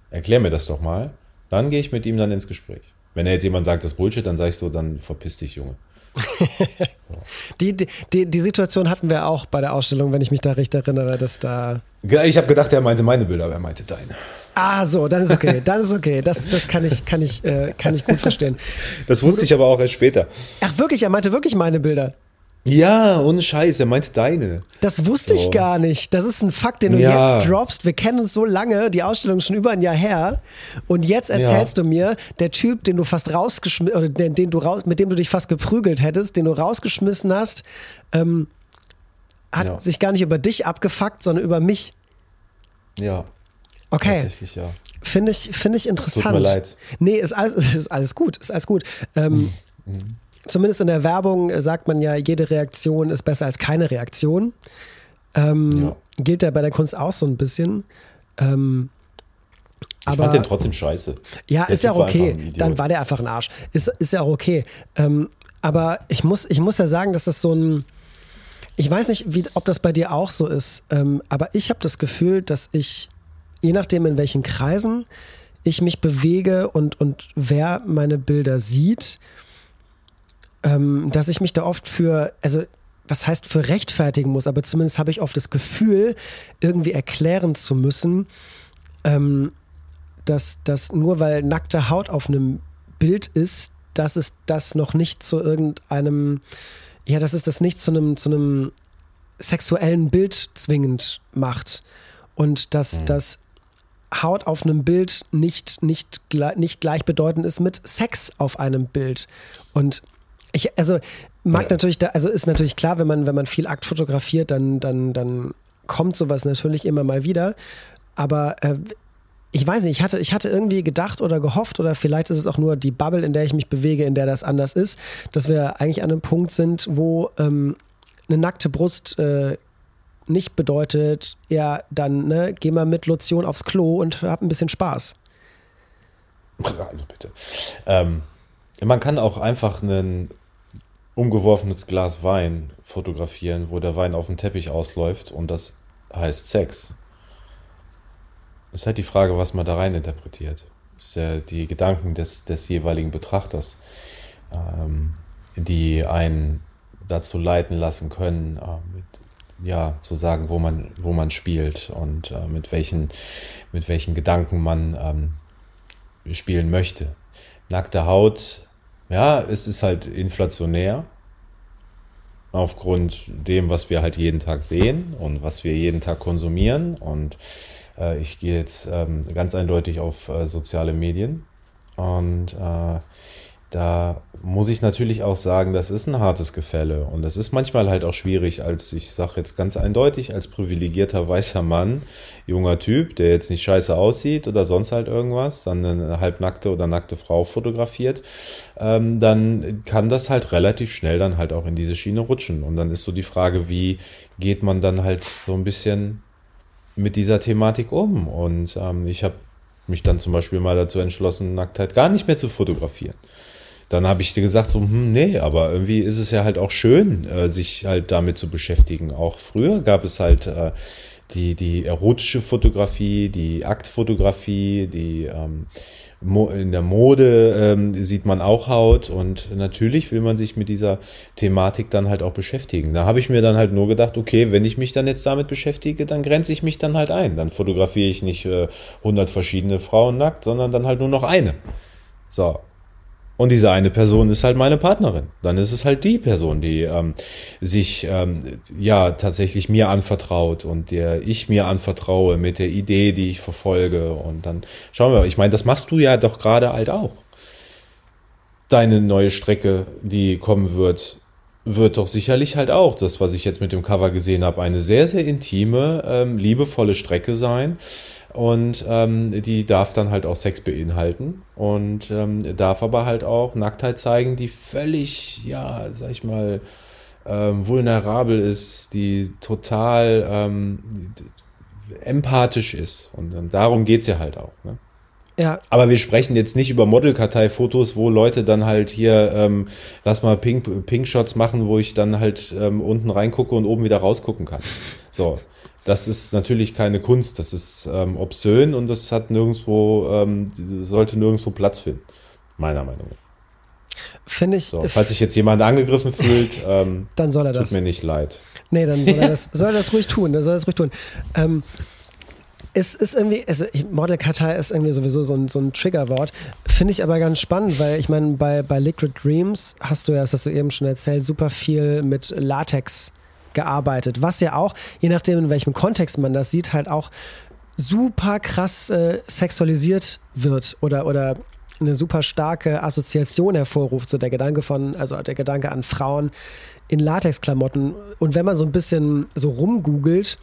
erklär mir das doch mal, dann gehe ich mit ihm dann ins Gespräch. Wenn er jetzt jemand sagt, das ist Bullshit, dann sage ich so, dann verpiss dich, Junge. (laughs) die, die, die Situation hatten wir auch bei der Ausstellung, wenn ich mich da recht erinnere, dass da. Ich habe gedacht, er meinte meine Bilder, aber er meinte deine. Ah, so, dann ist okay, dann ist okay. Das, das kann ich, kann ich, äh, kann ich gut verstehen. Das wusste ich aber auch erst später. Ach wirklich, er meinte wirklich meine Bilder. Ja, ohne Scheiß, er meinte deine. Das wusste so. ich gar nicht. Das ist ein Fakt, den du ja. jetzt droppst. Wir kennen uns so lange, die Ausstellung ist schon über ein Jahr her. Und jetzt erzählst ja. du mir, der Typ, den du fast rausgeschmissen, oder den, den, du raus, mit dem du dich fast geprügelt hättest, den du rausgeschmissen hast, ähm, hat ja. sich gar nicht über dich abgefuckt, sondern über mich. Ja. Okay. Tatsächlich, ja. Finde ich, find ich interessant. Tut mir leid. Nee, ist alles, (laughs) ist alles gut. Ist alles gut. Ähm, mhm. mhm zumindest in der Werbung äh, sagt man ja, jede Reaktion ist besser als keine Reaktion. Ähm, ja. Gilt ja bei der Kunst auch so ein bisschen. Ähm, ich aber, fand den trotzdem scheiße. Ja, der ist ja okay. Dann war der einfach ein Arsch. Ist, ist ja auch okay. Ähm, aber ich muss, ich muss ja sagen, dass das so ein. Ich weiß nicht, wie, ob das bei dir auch so ist, ähm, aber ich habe das Gefühl, dass ich, je nachdem in welchen Kreisen ich mich bewege und, und wer meine Bilder sieht, ähm, dass ich mich da oft für, also was heißt für rechtfertigen muss, aber zumindest habe ich oft das Gefühl, irgendwie erklären zu müssen, ähm, dass, dass nur weil nackte Haut auf einem Bild ist, dass es das noch nicht zu irgendeinem, ja, dass es das nicht zu einem, zu einem sexuellen Bild zwingend macht. Und dass mhm. das Haut auf einem Bild nicht, nicht, nicht gleichbedeutend ist mit Sex auf einem Bild. Und ich, also mag ja. natürlich, da, also ist natürlich klar, wenn man, wenn man viel Akt fotografiert, dann, dann, dann kommt sowas natürlich immer mal wieder. Aber äh, ich weiß nicht, ich hatte, ich hatte irgendwie gedacht oder gehofft, oder vielleicht ist es auch nur die Bubble, in der ich mich bewege, in der das anders ist, dass wir eigentlich an einem Punkt sind, wo ähm, eine nackte Brust äh, nicht bedeutet, ja, dann ne, geh mal mit Lotion aufs Klo und hab ein bisschen Spaß. (laughs) Also bitte. Ähm, man kann auch einfach ein umgeworfenes Glas Wein fotografieren, wo der Wein auf dem Teppich ausläuft und das heißt Sex. Es ist halt die Frage, was man da rein interpretiert. Das ist ja die Gedanken des, des jeweiligen Betrachters, ähm, die einen dazu leiten lassen können, äh, mit, ja, zu sagen, wo man, wo man spielt und äh, mit, welchen, mit welchen Gedanken man ähm, spielen möchte. Nackte Haut ja, es ist halt inflationär aufgrund dem, was wir halt jeden Tag sehen und was wir jeden Tag konsumieren. Und äh, ich gehe jetzt ähm, ganz eindeutig auf äh, soziale Medien und äh, da muss ich natürlich auch sagen, das ist ein hartes Gefälle. Und das ist manchmal halt auch schwierig, als ich sage jetzt ganz eindeutig, als privilegierter weißer Mann, junger Typ, der jetzt nicht scheiße aussieht oder sonst halt irgendwas, dann eine halbnackte oder nackte Frau fotografiert, ähm, dann kann das halt relativ schnell dann halt auch in diese Schiene rutschen. Und dann ist so die Frage, wie geht man dann halt so ein bisschen mit dieser Thematik um? Und ähm, ich habe mich dann zum Beispiel mal dazu entschlossen, Nacktheit gar nicht mehr zu fotografieren dann habe ich dir gesagt, so, hm, nee, aber irgendwie ist es ja halt auch schön, äh, sich halt damit zu beschäftigen. Auch früher gab es halt äh, die, die erotische Fotografie, die Aktfotografie, die ähm, in der Mode ähm, sieht man auch Haut und natürlich will man sich mit dieser Thematik dann halt auch beschäftigen. Da habe ich mir dann halt nur gedacht, okay, wenn ich mich dann jetzt damit beschäftige, dann grenze ich mich dann halt ein. Dann fotografiere ich nicht äh, 100 verschiedene Frauen nackt, sondern dann halt nur noch eine. So, und diese eine Person ist halt meine Partnerin. Dann ist es halt die Person, die ähm, sich ähm, ja tatsächlich mir anvertraut und der ich mir anvertraue mit der Idee, die ich verfolge. Und dann schauen wir. Ich meine, das machst du ja doch gerade halt auch. Deine neue Strecke, die kommen wird, wird doch sicherlich halt auch das, was ich jetzt mit dem Cover gesehen habe, eine sehr, sehr intime, ähm, liebevolle Strecke sein und ähm, die darf dann halt auch Sex beinhalten und ähm, darf aber halt auch Nacktheit zeigen, die völlig, ja, sag ich mal, ähm, vulnerabel ist, die total ähm, empathisch ist. Und ähm, darum geht's ja halt auch. Ne? Ja. Aber wir sprechen jetzt nicht über Modelkartei-Fotos, wo Leute dann halt hier, ähm, lass mal Pink, Pink-Shots machen, wo ich dann halt ähm, unten reingucke und oben wieder rausgucken kann. So. Das ist natürlich keine Kunst, das ist ähm, obszön und das hat nirgendwo, ähm, sollte nirgendwo Platz finden. Meiner Meinung nach. Finde ich. So, falls sich jetzt jemand angegriffen fühlt, (laughs) ähm, dann soll er tut das. mir nicht leid. Nee, dann soll er das, (laughs) soll er das ruhig tun. Dann soll er das ruhig tun. Ähm, es ist irgendwie, also Modelkartei ist irgendwie sowieso so ein, so ein Triggerwort. Finde ich aber ganz spannend, weil ich meine, bei, bei Liquid Dreams hast du ja, das hast du eben schon erzählt, super viel mit Latex gearbeitet. Was ja auch, je nachdem, in welchem Kontext man das sieht, halt auch super krass äh, sexualisiert wird oder, oder eine super starke Assoziation hervorruft. So der Gedanke von, also der Gedanke an Frauen in Latexklamotten. Und wenn man so ein bisschen so rumgoogelt,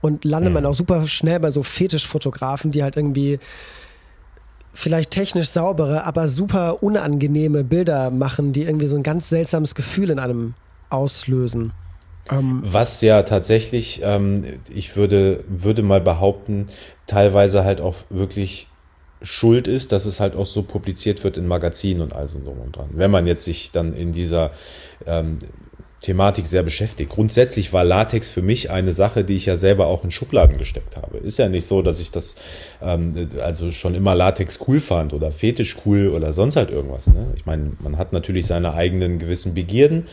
und landet mhm. man auch super schnell bei so Fetischfotografen, die halt irgendwie vielleicht technisch saubere, aber super unangenehme Bilder machen, die irgendwie so ein ganz seltsames Gefühl in einem auslösen. Ähm Was ja tatsächlich, ähm, ich würde, würde mal behaupten, teilweise halt auch wirklich schuld ist, dass es halt auch so publiziert wird in Magazinen und all so und dran. Wenn man jetzt sich dann in dieser ähm, Thematik sehr beschäftigt. Grundsätzlich war Latex für mich eine Sache, die ich ja selber auch in Schubladen gesteckt habe. Ist ja nicht so, dass ich das ähm, also schon immer Latex cool fand oder Fetisch cool oder sonst halt irgendwas. Ne? Ich meine, man hat natürlich seine eigenen gewissen Begierden,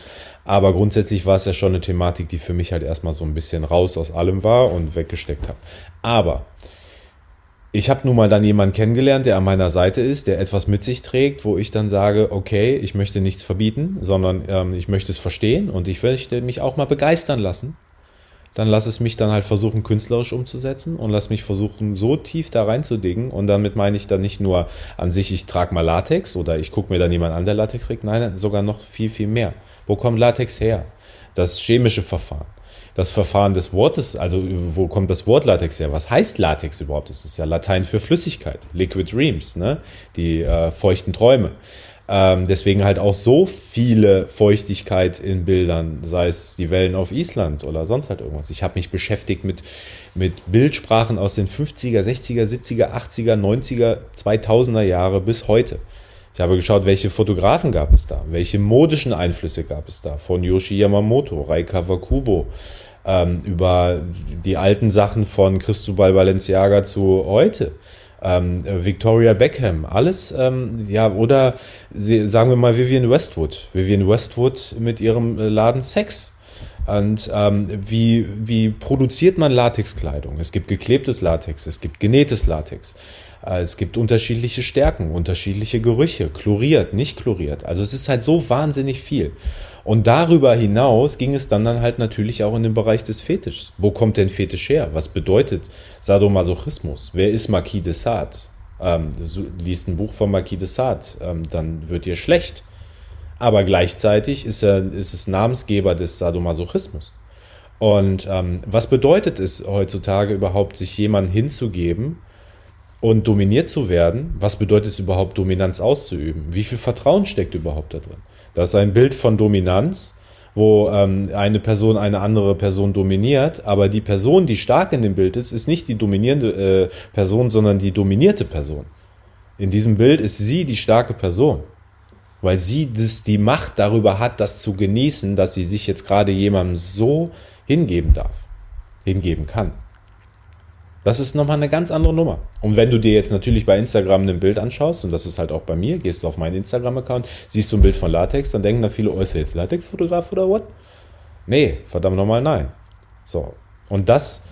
aber grundsätzlich war es ja schon eine Thematik, die für mich halt erstmal so ein bisschen raus aus allem war und weggesteckt habe. Aber ich habe nun mal dann jemanden kennengelernt, der an meiner Seite ist, der etwas mit sich trägt, wo ich dann sage, okay, ich möchte nichts verbieten, sondern ähm, ich möchte es verstehen und ich möchte mich auch mal begeistern lassen. Dann lass es mich dann halt versuchen, künstlerisch umzusetzen und lass mich versuchen, so tief da reinzudingen. Und damit meine ich dann nicht nur an sich, ich trage mal Latex oder ich gucke mir dann jemand an, der Latex trägt. Nein, sogar noch viel, viel mehr. Wo kommt Latex her? Das chemische Verfahren das Verfahren des Wortes, also wo kommt das Wort Latex her? Was heißt Latex überhaupt? Das ist ja Latein für Flüssigkeit, Liquid Dreams, ne? die äh, feuchten Träume. Ähm, deswegen halt auch so viele Feuchtigkeit in Bildern, sei es die Wellen auf Island oder sonst halt irgendwas. Ich habe mich beschäftigt mit, mit Bildsprachen aus den 50er, 60er, 70er, 80er, 90er, 2000er Jahre bis heute. Ich habe geschaut, welche Fotografen gab es da, welche modischen Einflüsse gab es da, von Yoshi Yamamoto, Rai Kawakubo, ähm, über die alten Sachen von Cristobal Balenciaga zu heute. Ähm, Victoria Beckham, alles, ähm, ja, oder sie, sagen wir mal Vivian Westwood. Vivian Westwood mit ihrem äh, Laden Sex. Und ähm, wie, wie produziert man Latexkleidung? Es gibt geklebtes Latex, es gibt genähtes Latex. Äh, es gibt unterschiedliche Stärken, unterschiedliche Gerüche, chloriert, nicht chloriert. Also es ist halt so wahnsinnig viel. Und darüber hinaus ging es dann, dann halt natürlich auch in den Bereich des Fetischs. Wo kommt denn Fetisch her? Was bedeutet Sadomasochismus? Wer ist Marquis de Sade? Ähm, liest ein Buch von Marquis de Sade, ähm, dann wird dir schlecht. Aber gleichzeitig ist er ist es Namensgeber des Sadomasochismus. Und ähm, was bedeutet es heutzutage überhaupt, sich jemandem hinzugeben und dominiert zu werden? Was bedeutet es überhaupt, Dominanz auszuüben? Wie viel Vertrauen steckt überhaupt da drin? Das ist ein Bild von Dominanz, wo ähm, eine Person eine andere Person dominiert, aber die Person, die stark in dem Bild ist, ist nicht die dominierende äh, Person, sondern die dominierte Person. In diesem Bild ist sie die starke Person, weil sie das, die Macht darüber hat, das zu genießen, dass sie sich jetzt gerade jemandem so hingeben darf, hingeben kann. Das ist nochmal eine ganz andere Nummer. Und wenn du dir jetzt natürlich bei Instagram ein Bild anschaust, und das ist halt auch bei mir, gehst du auf meinen Instagram-Account, siehst du ein Bild von Latex, dann denken da viele, oh, ist der jetzt Latex-Fotograf oder what? Nee, verdammt nochmal nein. So. Und das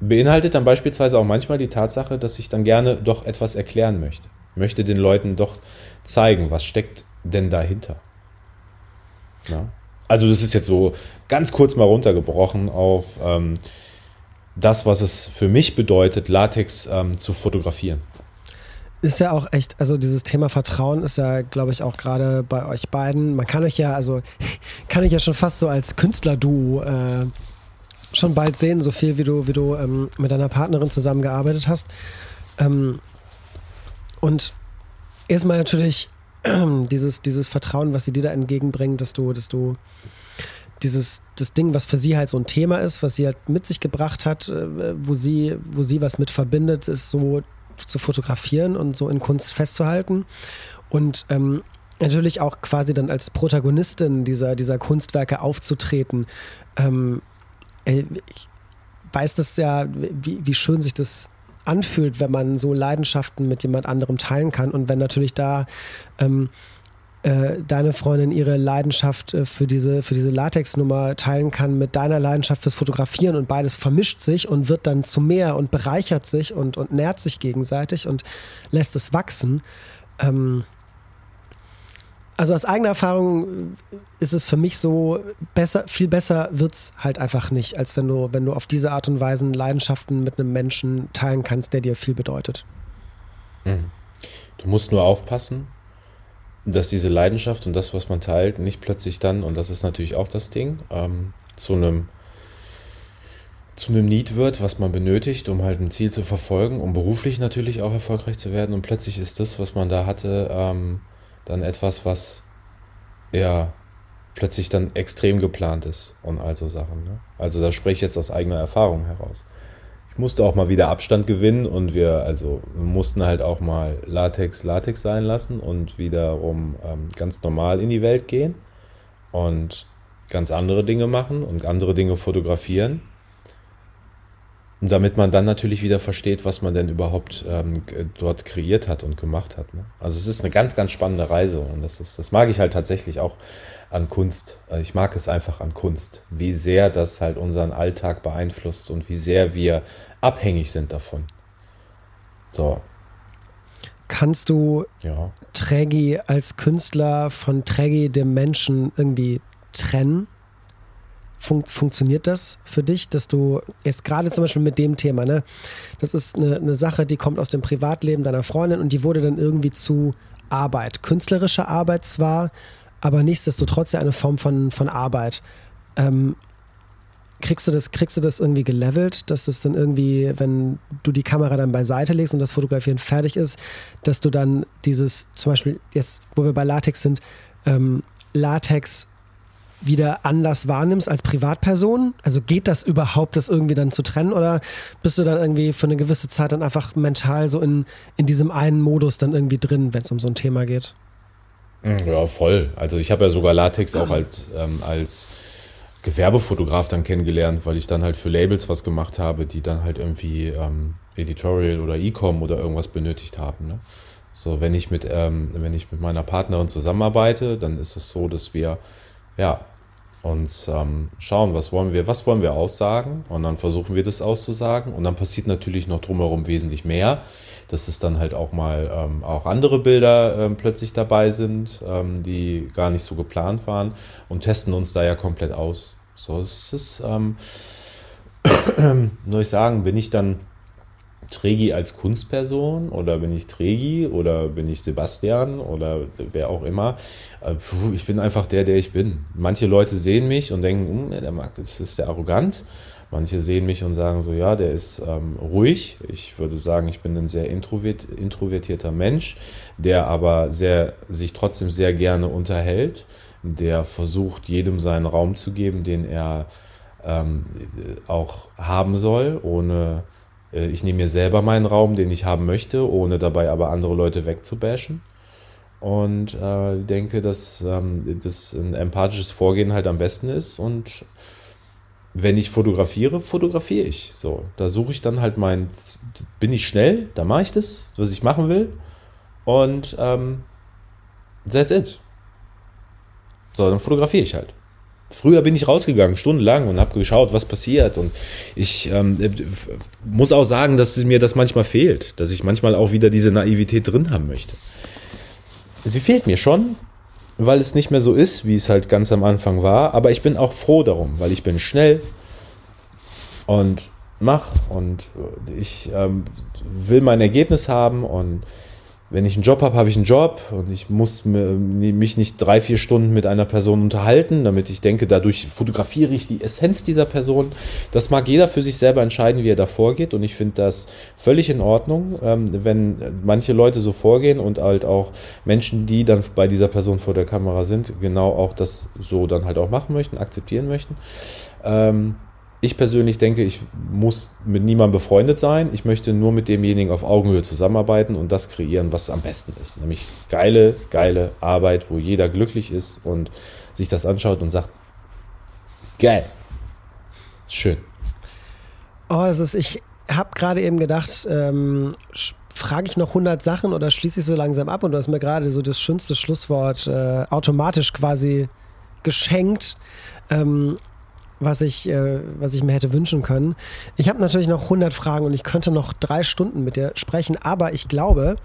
beinhaltet dann beispielsweise auch manchmal die Tatsache, dass ich dann gerne doch etwas erklären möchte. Möchte den Leuten doch zeigen, was steckt denn dahinter. Ja. Also das ist jetzt so ganz kurz mal runtergebrochen auf ähm, das, was es für mich bedeutet, Latex ähm, zu fotografieren. Ist ja auch echt, also dieses Thema Vertrauen ist ja, glaube ich, auch gerade bei euch beiden. Man kann euch ja, also (laughs) kann ich ja schon fast so als Künstler-Duo äh, schon bald sehen, so viel wie du, wie du ähm, mit deiner Partnerin zusammengearbeitet hast. Ähm, und erstmal natürlich (clears throat) dieses, dieses Vertrauen, was sie dir da entgegenbringt, dass du, dass du dieses das Ding, was für sie halt so ein Thema ist, was sie halt mit sich gebracht hat, äh, wo sie, wo sie was mit verbindet, ist so zu fotografieren und so in Kunst festzuhalten. Und ähm, natürlich auch quasi dann als Protagonistin dieser, dieser Kunstwerke aufzutreten. Ähm, ich weiß das ja, wie, wie schön sich das anfühlt, wenn man so Leidenschaften mit jemand anderem teilen kann und wenn natürlich da ähm, äh, deine Freundin ihre Leidenschaft äh, für diese, für diese Latex-Nummer teilen kann mit deiner Leidenschaft fürs Fotografieren und beides vermischt sich und wird dann zu mehr und bereichert sich und, und nährt sich gegenseitig und lässt es wachsen. Ähm, also aus eigener Erfahrung ist es für mich so, besser, viel besser wird es halt einfach nicht, als wenn du, wenn du auf diese Art und Weise Leidenschaften mit einem Menschen teilen kannst, der dir viel bedeutet. Mhm. Du musst nur aufpassen, dass diese Leidenschaft und das, was man teilt, nicht plötzlich dann, und das ist natürlich auch das Ding, ähm, zu einem zu einem Need wird, was man benötigt, um halt ein Ziel zu verfolgen, um beruflich natürlich auch erfolgreich zu werden. Und plötzlich ist das, was man da hatte, ähm, dann etwas, was ja plötzlich dann extrem geplant ist und all so Sachen. Ne? Also da spreche ich jetzt aus eigener Erfahrung heraus musste auch mal wieder Abstand gewinnen und wir also mussten halt auch mal Latex Latex sein lassen und wiederum ähm, ganz normal in die Welt gehen und ganz andere Dinge machen und andere Dinge fotografieren. Und damit man dann natürlich wieder versteht, was man denn überhaupt ähm, dort kreiert hat und gemacht hat. Ne? Also es ist eine ganz, ganz spannende Reise und das, ist, das mag ich halt tatsächlich auch an Kunst. Äh, ich mag es einfach an Kunst, wie sehr das halt unseren Alltag beeinflusst und wie sehr wir abhängig sind davon. So. Kannst du ja. Trägi als Künstler von Trägi dem Menschen irgendwie trennen? Fun funktioniert das für dich, dass du jetzt gerade zum Beispiel mit dem Thema, ne, das ist eine, eine Sache, die kommt aus dem Privatleben deiner Freundin und die wurde dann irgendwie zu Arbeit, künstlerische Arbeit zwar, aber nichtsdestotrotz ja eine Form von, von Arbeit. Ähm, kriegst du das, kriegst du das irgendwie gelevelt, dass das dann irgendwie, wenn du die Kamera dann beiseite legst und das Fotografieren fertig ist, dass du dann dieses, zum Beispiel jetzt, wo wir bei Latex sind, ähm, Latex wieder anders wahrnimmst als Privatperson? Also geht das überhaupt, das irgendwie dann zu trennen oder bist du dann irgendwie für eine gewisse Zeit dann einfach mental so in, in diesem einen Modus dann irgendwie drin, wenn es um so ein Thema geht? Mhm. Ja, voll. Also ich habe ja sogar Latex auch halt ähm, als Gewerbefotograf dann kennengelernt, weil ich dann halt für Labels was gemacht habe, die dann halt irgendwie ähm, Editorial oder E-Com oder irgendwas benötigt haben. Ne? So, wenn ich mit, ähm, wenn ich mit meiner Partnerin zusammenarbeite, dann ist es so, dass wir ja uns ähm, schauen, was wollen wir, was wollen wir aussagen und dann versuchen wir das auszusagen und dann passiert natürlich noch drumherum wesentlich mehr dass es dann halt auch mal ähm, auch andere Bilder ähm, plötzlich dabei sind, ähm, die gar nicht so geplant waren und testen uns da ja komplett aus. So, es ist, ähm, (clears throat) soll ich sagen, bin ich dann Tregi als Kunstperson oder bin ich Tregi oder bin ich Sebastian oder wer auch immer. Äh, puh, ich bin einfach der, der ich bin. Manche Leute sehen mich und denken, hm, der mag, das ist sehr arrogant. Manche sehen mich und sagen so, ja, der ist ähm, ruhig. Ich würde sagen, ich bin ein sehr introvert, introvertierter Mensch, der aber sehr, sich trotzdem sehr gerne unterhält, der versucht, jedem seinen Raum zu geben, den er ähm, auch haben soll, ohne, äh, ich nehme mir selber meinen Raum, den ich haben möchte, ohne dabei aber andere Leute wegzubashen und äh, denke, dass ähm, das ein empathisches Vorgehen halt am besten ist und wenn ich fotografiere, fotografiere ich. So, da suche ich dann halt mein, bin ich schnell, da mache ich das, was ich machen will. Und ähm, that's it. So, dann fotografiere ich halt. Früher bin ich rausgegangen, stundenlang und habe geschaut, was passiert. Und ich ähm, muss auch sagen, dass mir das manchmal fehlt, dass ich manchmal auch wieder diese Naivität drin haben möchte. Sie fehlt mir schon, weil es nicht mehr so ist, wie es halt ganz am Anfang war. Aber ich bin auch froh darum, weil ich bin schnell und mach und ich ähm, will mein Ergebnis haben und wenn ich einen Job habe, habe ich einen Job und ich muss mich nicht drei, vier Stunden mit einer Person unterhalten, damit ich denke, dadurch fotografiere ich die Essenz dieser Person. Das mag jeder für sich selber entscheiden, wie er da vorgeht und ich finde das völlig in Ordnung, ähm, wenn manche Leute so vorgehen und halt auch Menschen, die dann bei dieser Person vor der Kamera sind, genau auch das so dann halt auch machen möchten, akzeptieren möchten. Ich persönlich denke, ich muss mit niemandem befreundet sein. Ich möchte nur mit demjenigen auf Augenhöhe zusammenarbeiten und das kreieren, was am besten ist. Nämlich geile, geile Arbeit, wo jeder glücklich ist und sich das anschaut und sagt, geil. Schön. Oh, es ist, ich habe gerade eben gedacht, ähm, frage ich noch 100 Sachen oder schließe ich so langsam ab? Und du hast mir gerade so das schönste Schlusswort äh, automatisch quasi geschenkt. Ähm, was ich, äh, was ich mir hätte wünschen können. Ich habe natürlich noch 100 Fragen und ich könnte noch drei Stunden mit dir sprechen, aber ich glaube,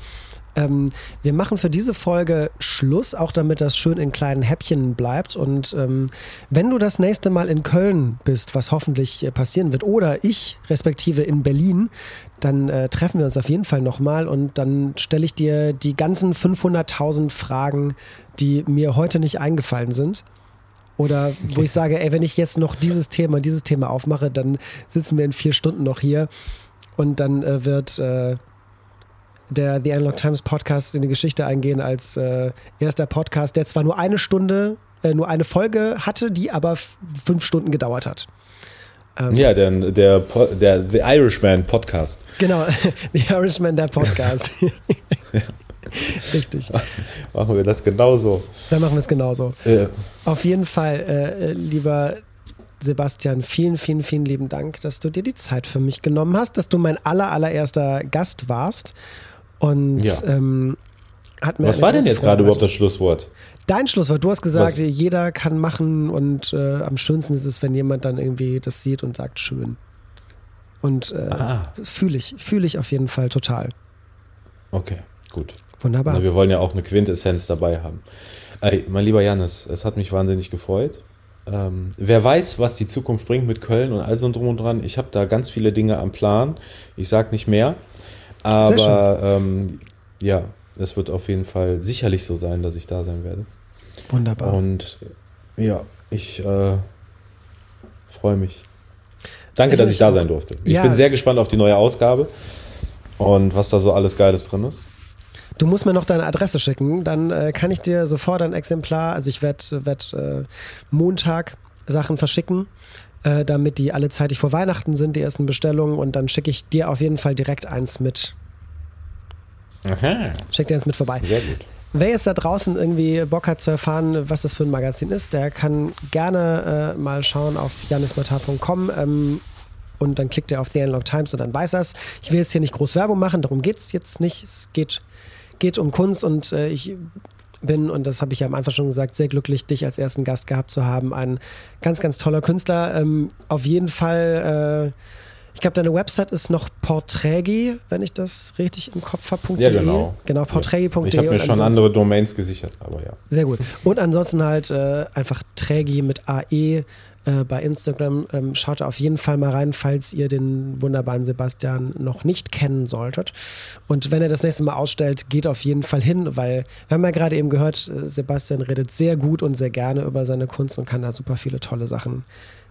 ähm, wir machen für diese Folge Schluss, auch damit das schön in kleinen Häppchen bleibt. Und ähm, wenn du das nächste Mal in Köln bist, was hoffentlich äh, passieren wird, oder ich respektive in Berlin, dann äh, treffen wir uns auf jeden Fall nochmal und dann stelle ich dir die ganzen 500.000 Fragen, die mir heute nicht eingefallen sind. Oder wo ich sage, ey, wenn ich jetzt noch dieses Thema, dieses Thema aufmache, dann sitzen wir in vier Stunden noch hier und dann äh, wird äh, der The Analog Times Podcast in die Geschichte eingehen als äh, erster Podcast, der zwar nur eine Stunde, äh, nur eine Folge hatte, die aber fünf Stunden gedauert hat. Ähm, ja, der, der, der The Irishman Podcast. Genau, (laughs) The Irishman, der Podcast. (laughs) (laughs) (laughs) Richtig. (laughs) Machen wir das genauso. Dann machen wir es genauso. Ja. Auf jeden Fall, äh, lieber Sebastian, vielen, vielen, vielen lieben Dank, dass du dir die Zeit für mich genommen hast, dass du mein aller, allererster Gast warst. Und ja. ähm, hat mir Was war denn jetzt gerade überhaupt das Schlusswort? Dein Schlusswort, du hast gesagt, Was? jeder kann machen und äh, am schönsten ist es, wenn jemand dann irgendwie das sieht und sagt, schön. Und äh, das fühle ich, fühle ich auf jeden Fall total. Okay, gut. Wunderbar. Na, wir wollen ja auch eine Quintessenz dabei haben. Ey, mein lieber Janis, es hat mich wahnsinnig gefreut. Ähm, wer weiß, was die Zukunft bringt mit Köln und all so drum und dran. Ich habe da ganz viele Dinge am Plan. Ich sage nicht mehr. Aber ähm, ja, es wird auf jeden Fall sicherlich so sein, dass ich da sein werde. Wunderbar. Und ja, ich äh, freue mich. Danke, ich dass ich da auch. sein durfte. Ich ja. bin sehr gespannt auf die neue Ausgabe und was da so alles Geiles drin ist. Du musst mir noch deine Adresse schicken, dann äh, kann ich dir sofort ein Exemplar, also ich werde werd, äh, Montag Sachen verschicken, äh, damit die alle zeitig vor Weihnachten sind, die ersten Bestellungen und dann schicke ich dir auf jeden Fall direkt eins mit. Aha. Schick dir eins mit vorbei. Sehr gut. Wer jetzt da draußen irgendwie Bock hat zu erfahren, was das für ein Magazin ist, der kann gerne äh, mal schauen auf janismatar.com. Ähm, und dann klickt er auf The Analog Times und dann weiß er es. Ich will jetzt hier nicht groß Werbung machen, darum geht es jetzt nicht. Es geht geht um Kunst und äh, ich bin, und das habe ich ja am Anfang schon gesagt, sehr glücklich, dich als ersten Gast gehabt zu haben. Ein ganz, ganz toller Künstler. Ähm, auf jeden Fall, äh, ich glaube, deine Website ist noch Porträgi, wenn ich das richtig im Kopf habe. Ja, genau. Genau, porträgi.de. Ich habe mir schon andere Domains gesichert, aber ja. Sehr gut. Und ansonsten halt äh, einfach Trägi mit AE äh, bei Instagram. Ähm, schaut auf jeden Fall mal rein, falls ihr den wunderbaren Sebastian noch nicht kennen solltet. Und wenn er das nächste Mal ausstellt, geht auf jeden Fall hin, weil wir haben ja gerade eben gehört, äh, Sebastian redet sehr gut und sehr gerne über seine Kunst und kann da super viele tolle Sachen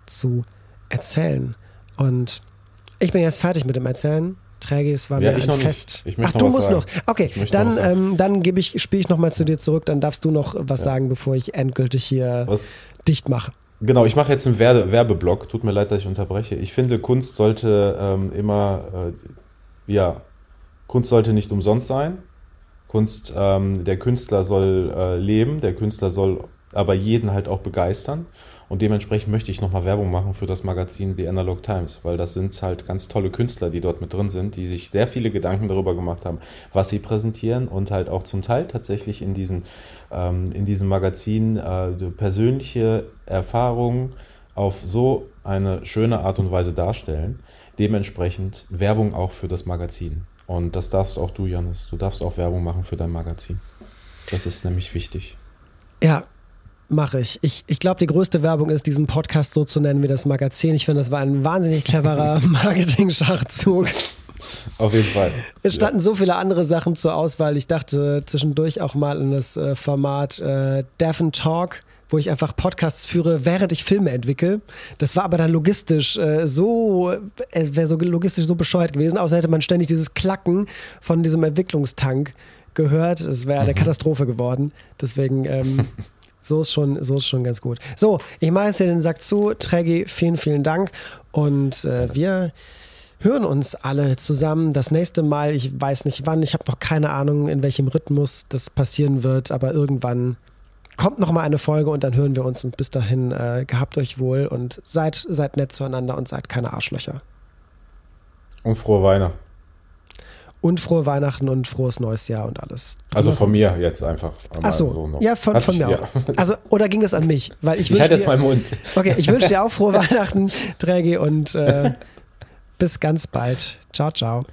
zu erzählen. Und ich bin jetzt fertig mit dem Erzählen. Trägis war ja, mir ein Fest. Ach, du musst sagen. noch. Okay, dann, noch ähm, dann gebe ich, spiele ich nochmal zu dir zurück. Dann darfst du noch was ja. sagen, bevor ich endgültig hier was? dicht mache. Genau, ich mache jetzt einen Werbe Werbeblock. Tut mir leid, dass ich unterbreche. Ich finde, Kunst sollte ähm, immer, äh, ja, Kunst sollte nicht umsonst sein. Kunst, ähm, der Künstler soll äh, leben, der Künstler soll aber jeden halt auch begeistern. Und dementsprechend möchte ich nochmal Werbung machen für das Magazin The Analog Times, weil das sind halt ganz tolle Künstler, die dort mit drin sind, die sich sehr viele Gedanken darüber gemacht haben, was sie präsentieren und halt auch zum Teil tatsächlich in, diesen, ähm, in diesem Magazin äh, persönliche Erfahrungen auf so eine schöne Art und Weise darstellen. Dementsprechend Werbung auch für das Magazin. Und das darfst auch du, Janis. Du darfst auch Werbung machen für dein Magazin. Das ist nämlich wichtig. Ja, Mache ich. Ich, ich glaube, die größte Werbung ist, diesen Podcast so zu nennen wie das Magazin. Ich finde, das war ein wahnsinnig cleverer (laughs) Marketing-Schachzug. Auf jeden Fall. Es standen ja. so viele andere Sachen zur Auswahl. Ich dachte zwischendurch auch mal in das äh, Format äh, Deaf and Talk wo ich einfach Podcasts führe, während ich Filme entwickle. Das war aber dann logistisch äh, so, es wäre so logistisch so bescheuert gewesen, außer hätte man ständig dieses Klacken von diesem Entwicklungstank gehört. Es wäre eine mhm. Katastrophe geworden. Deswegen ähm, (laughs) So ist schon, so ist schon ganz gut. So, ich mache jetzt hier den Sack zu. Trägi, vielen, vielen Dank. Und äh, wir hören uns alle zusammen das nächste Mal. Ich weiß nicht wann, ich habe noch keine Ahnung, in welchem Rhythmus das passieren wird, aber irgendwann kommt noch mal eine Folge und dann hören wir uns und bis dahin äh, gehabt euch wohl und seid, seid nett zueinander und seid keine Arschlöcher. Und frohe Weihnachten. Und frohe Weihnachten und frohes neues Jahr und alles. Also von mir jetzt einfach. Ach so, noch. ja, von, von mir ja. auch. Also, oder ging das an mich? Weil ich, Ich halte jetzt meinen Mund. Okay, ich wünsche dir auch frohe Weihnachten, Trägi, und äh, bis ganz bald. Ciao, ciao.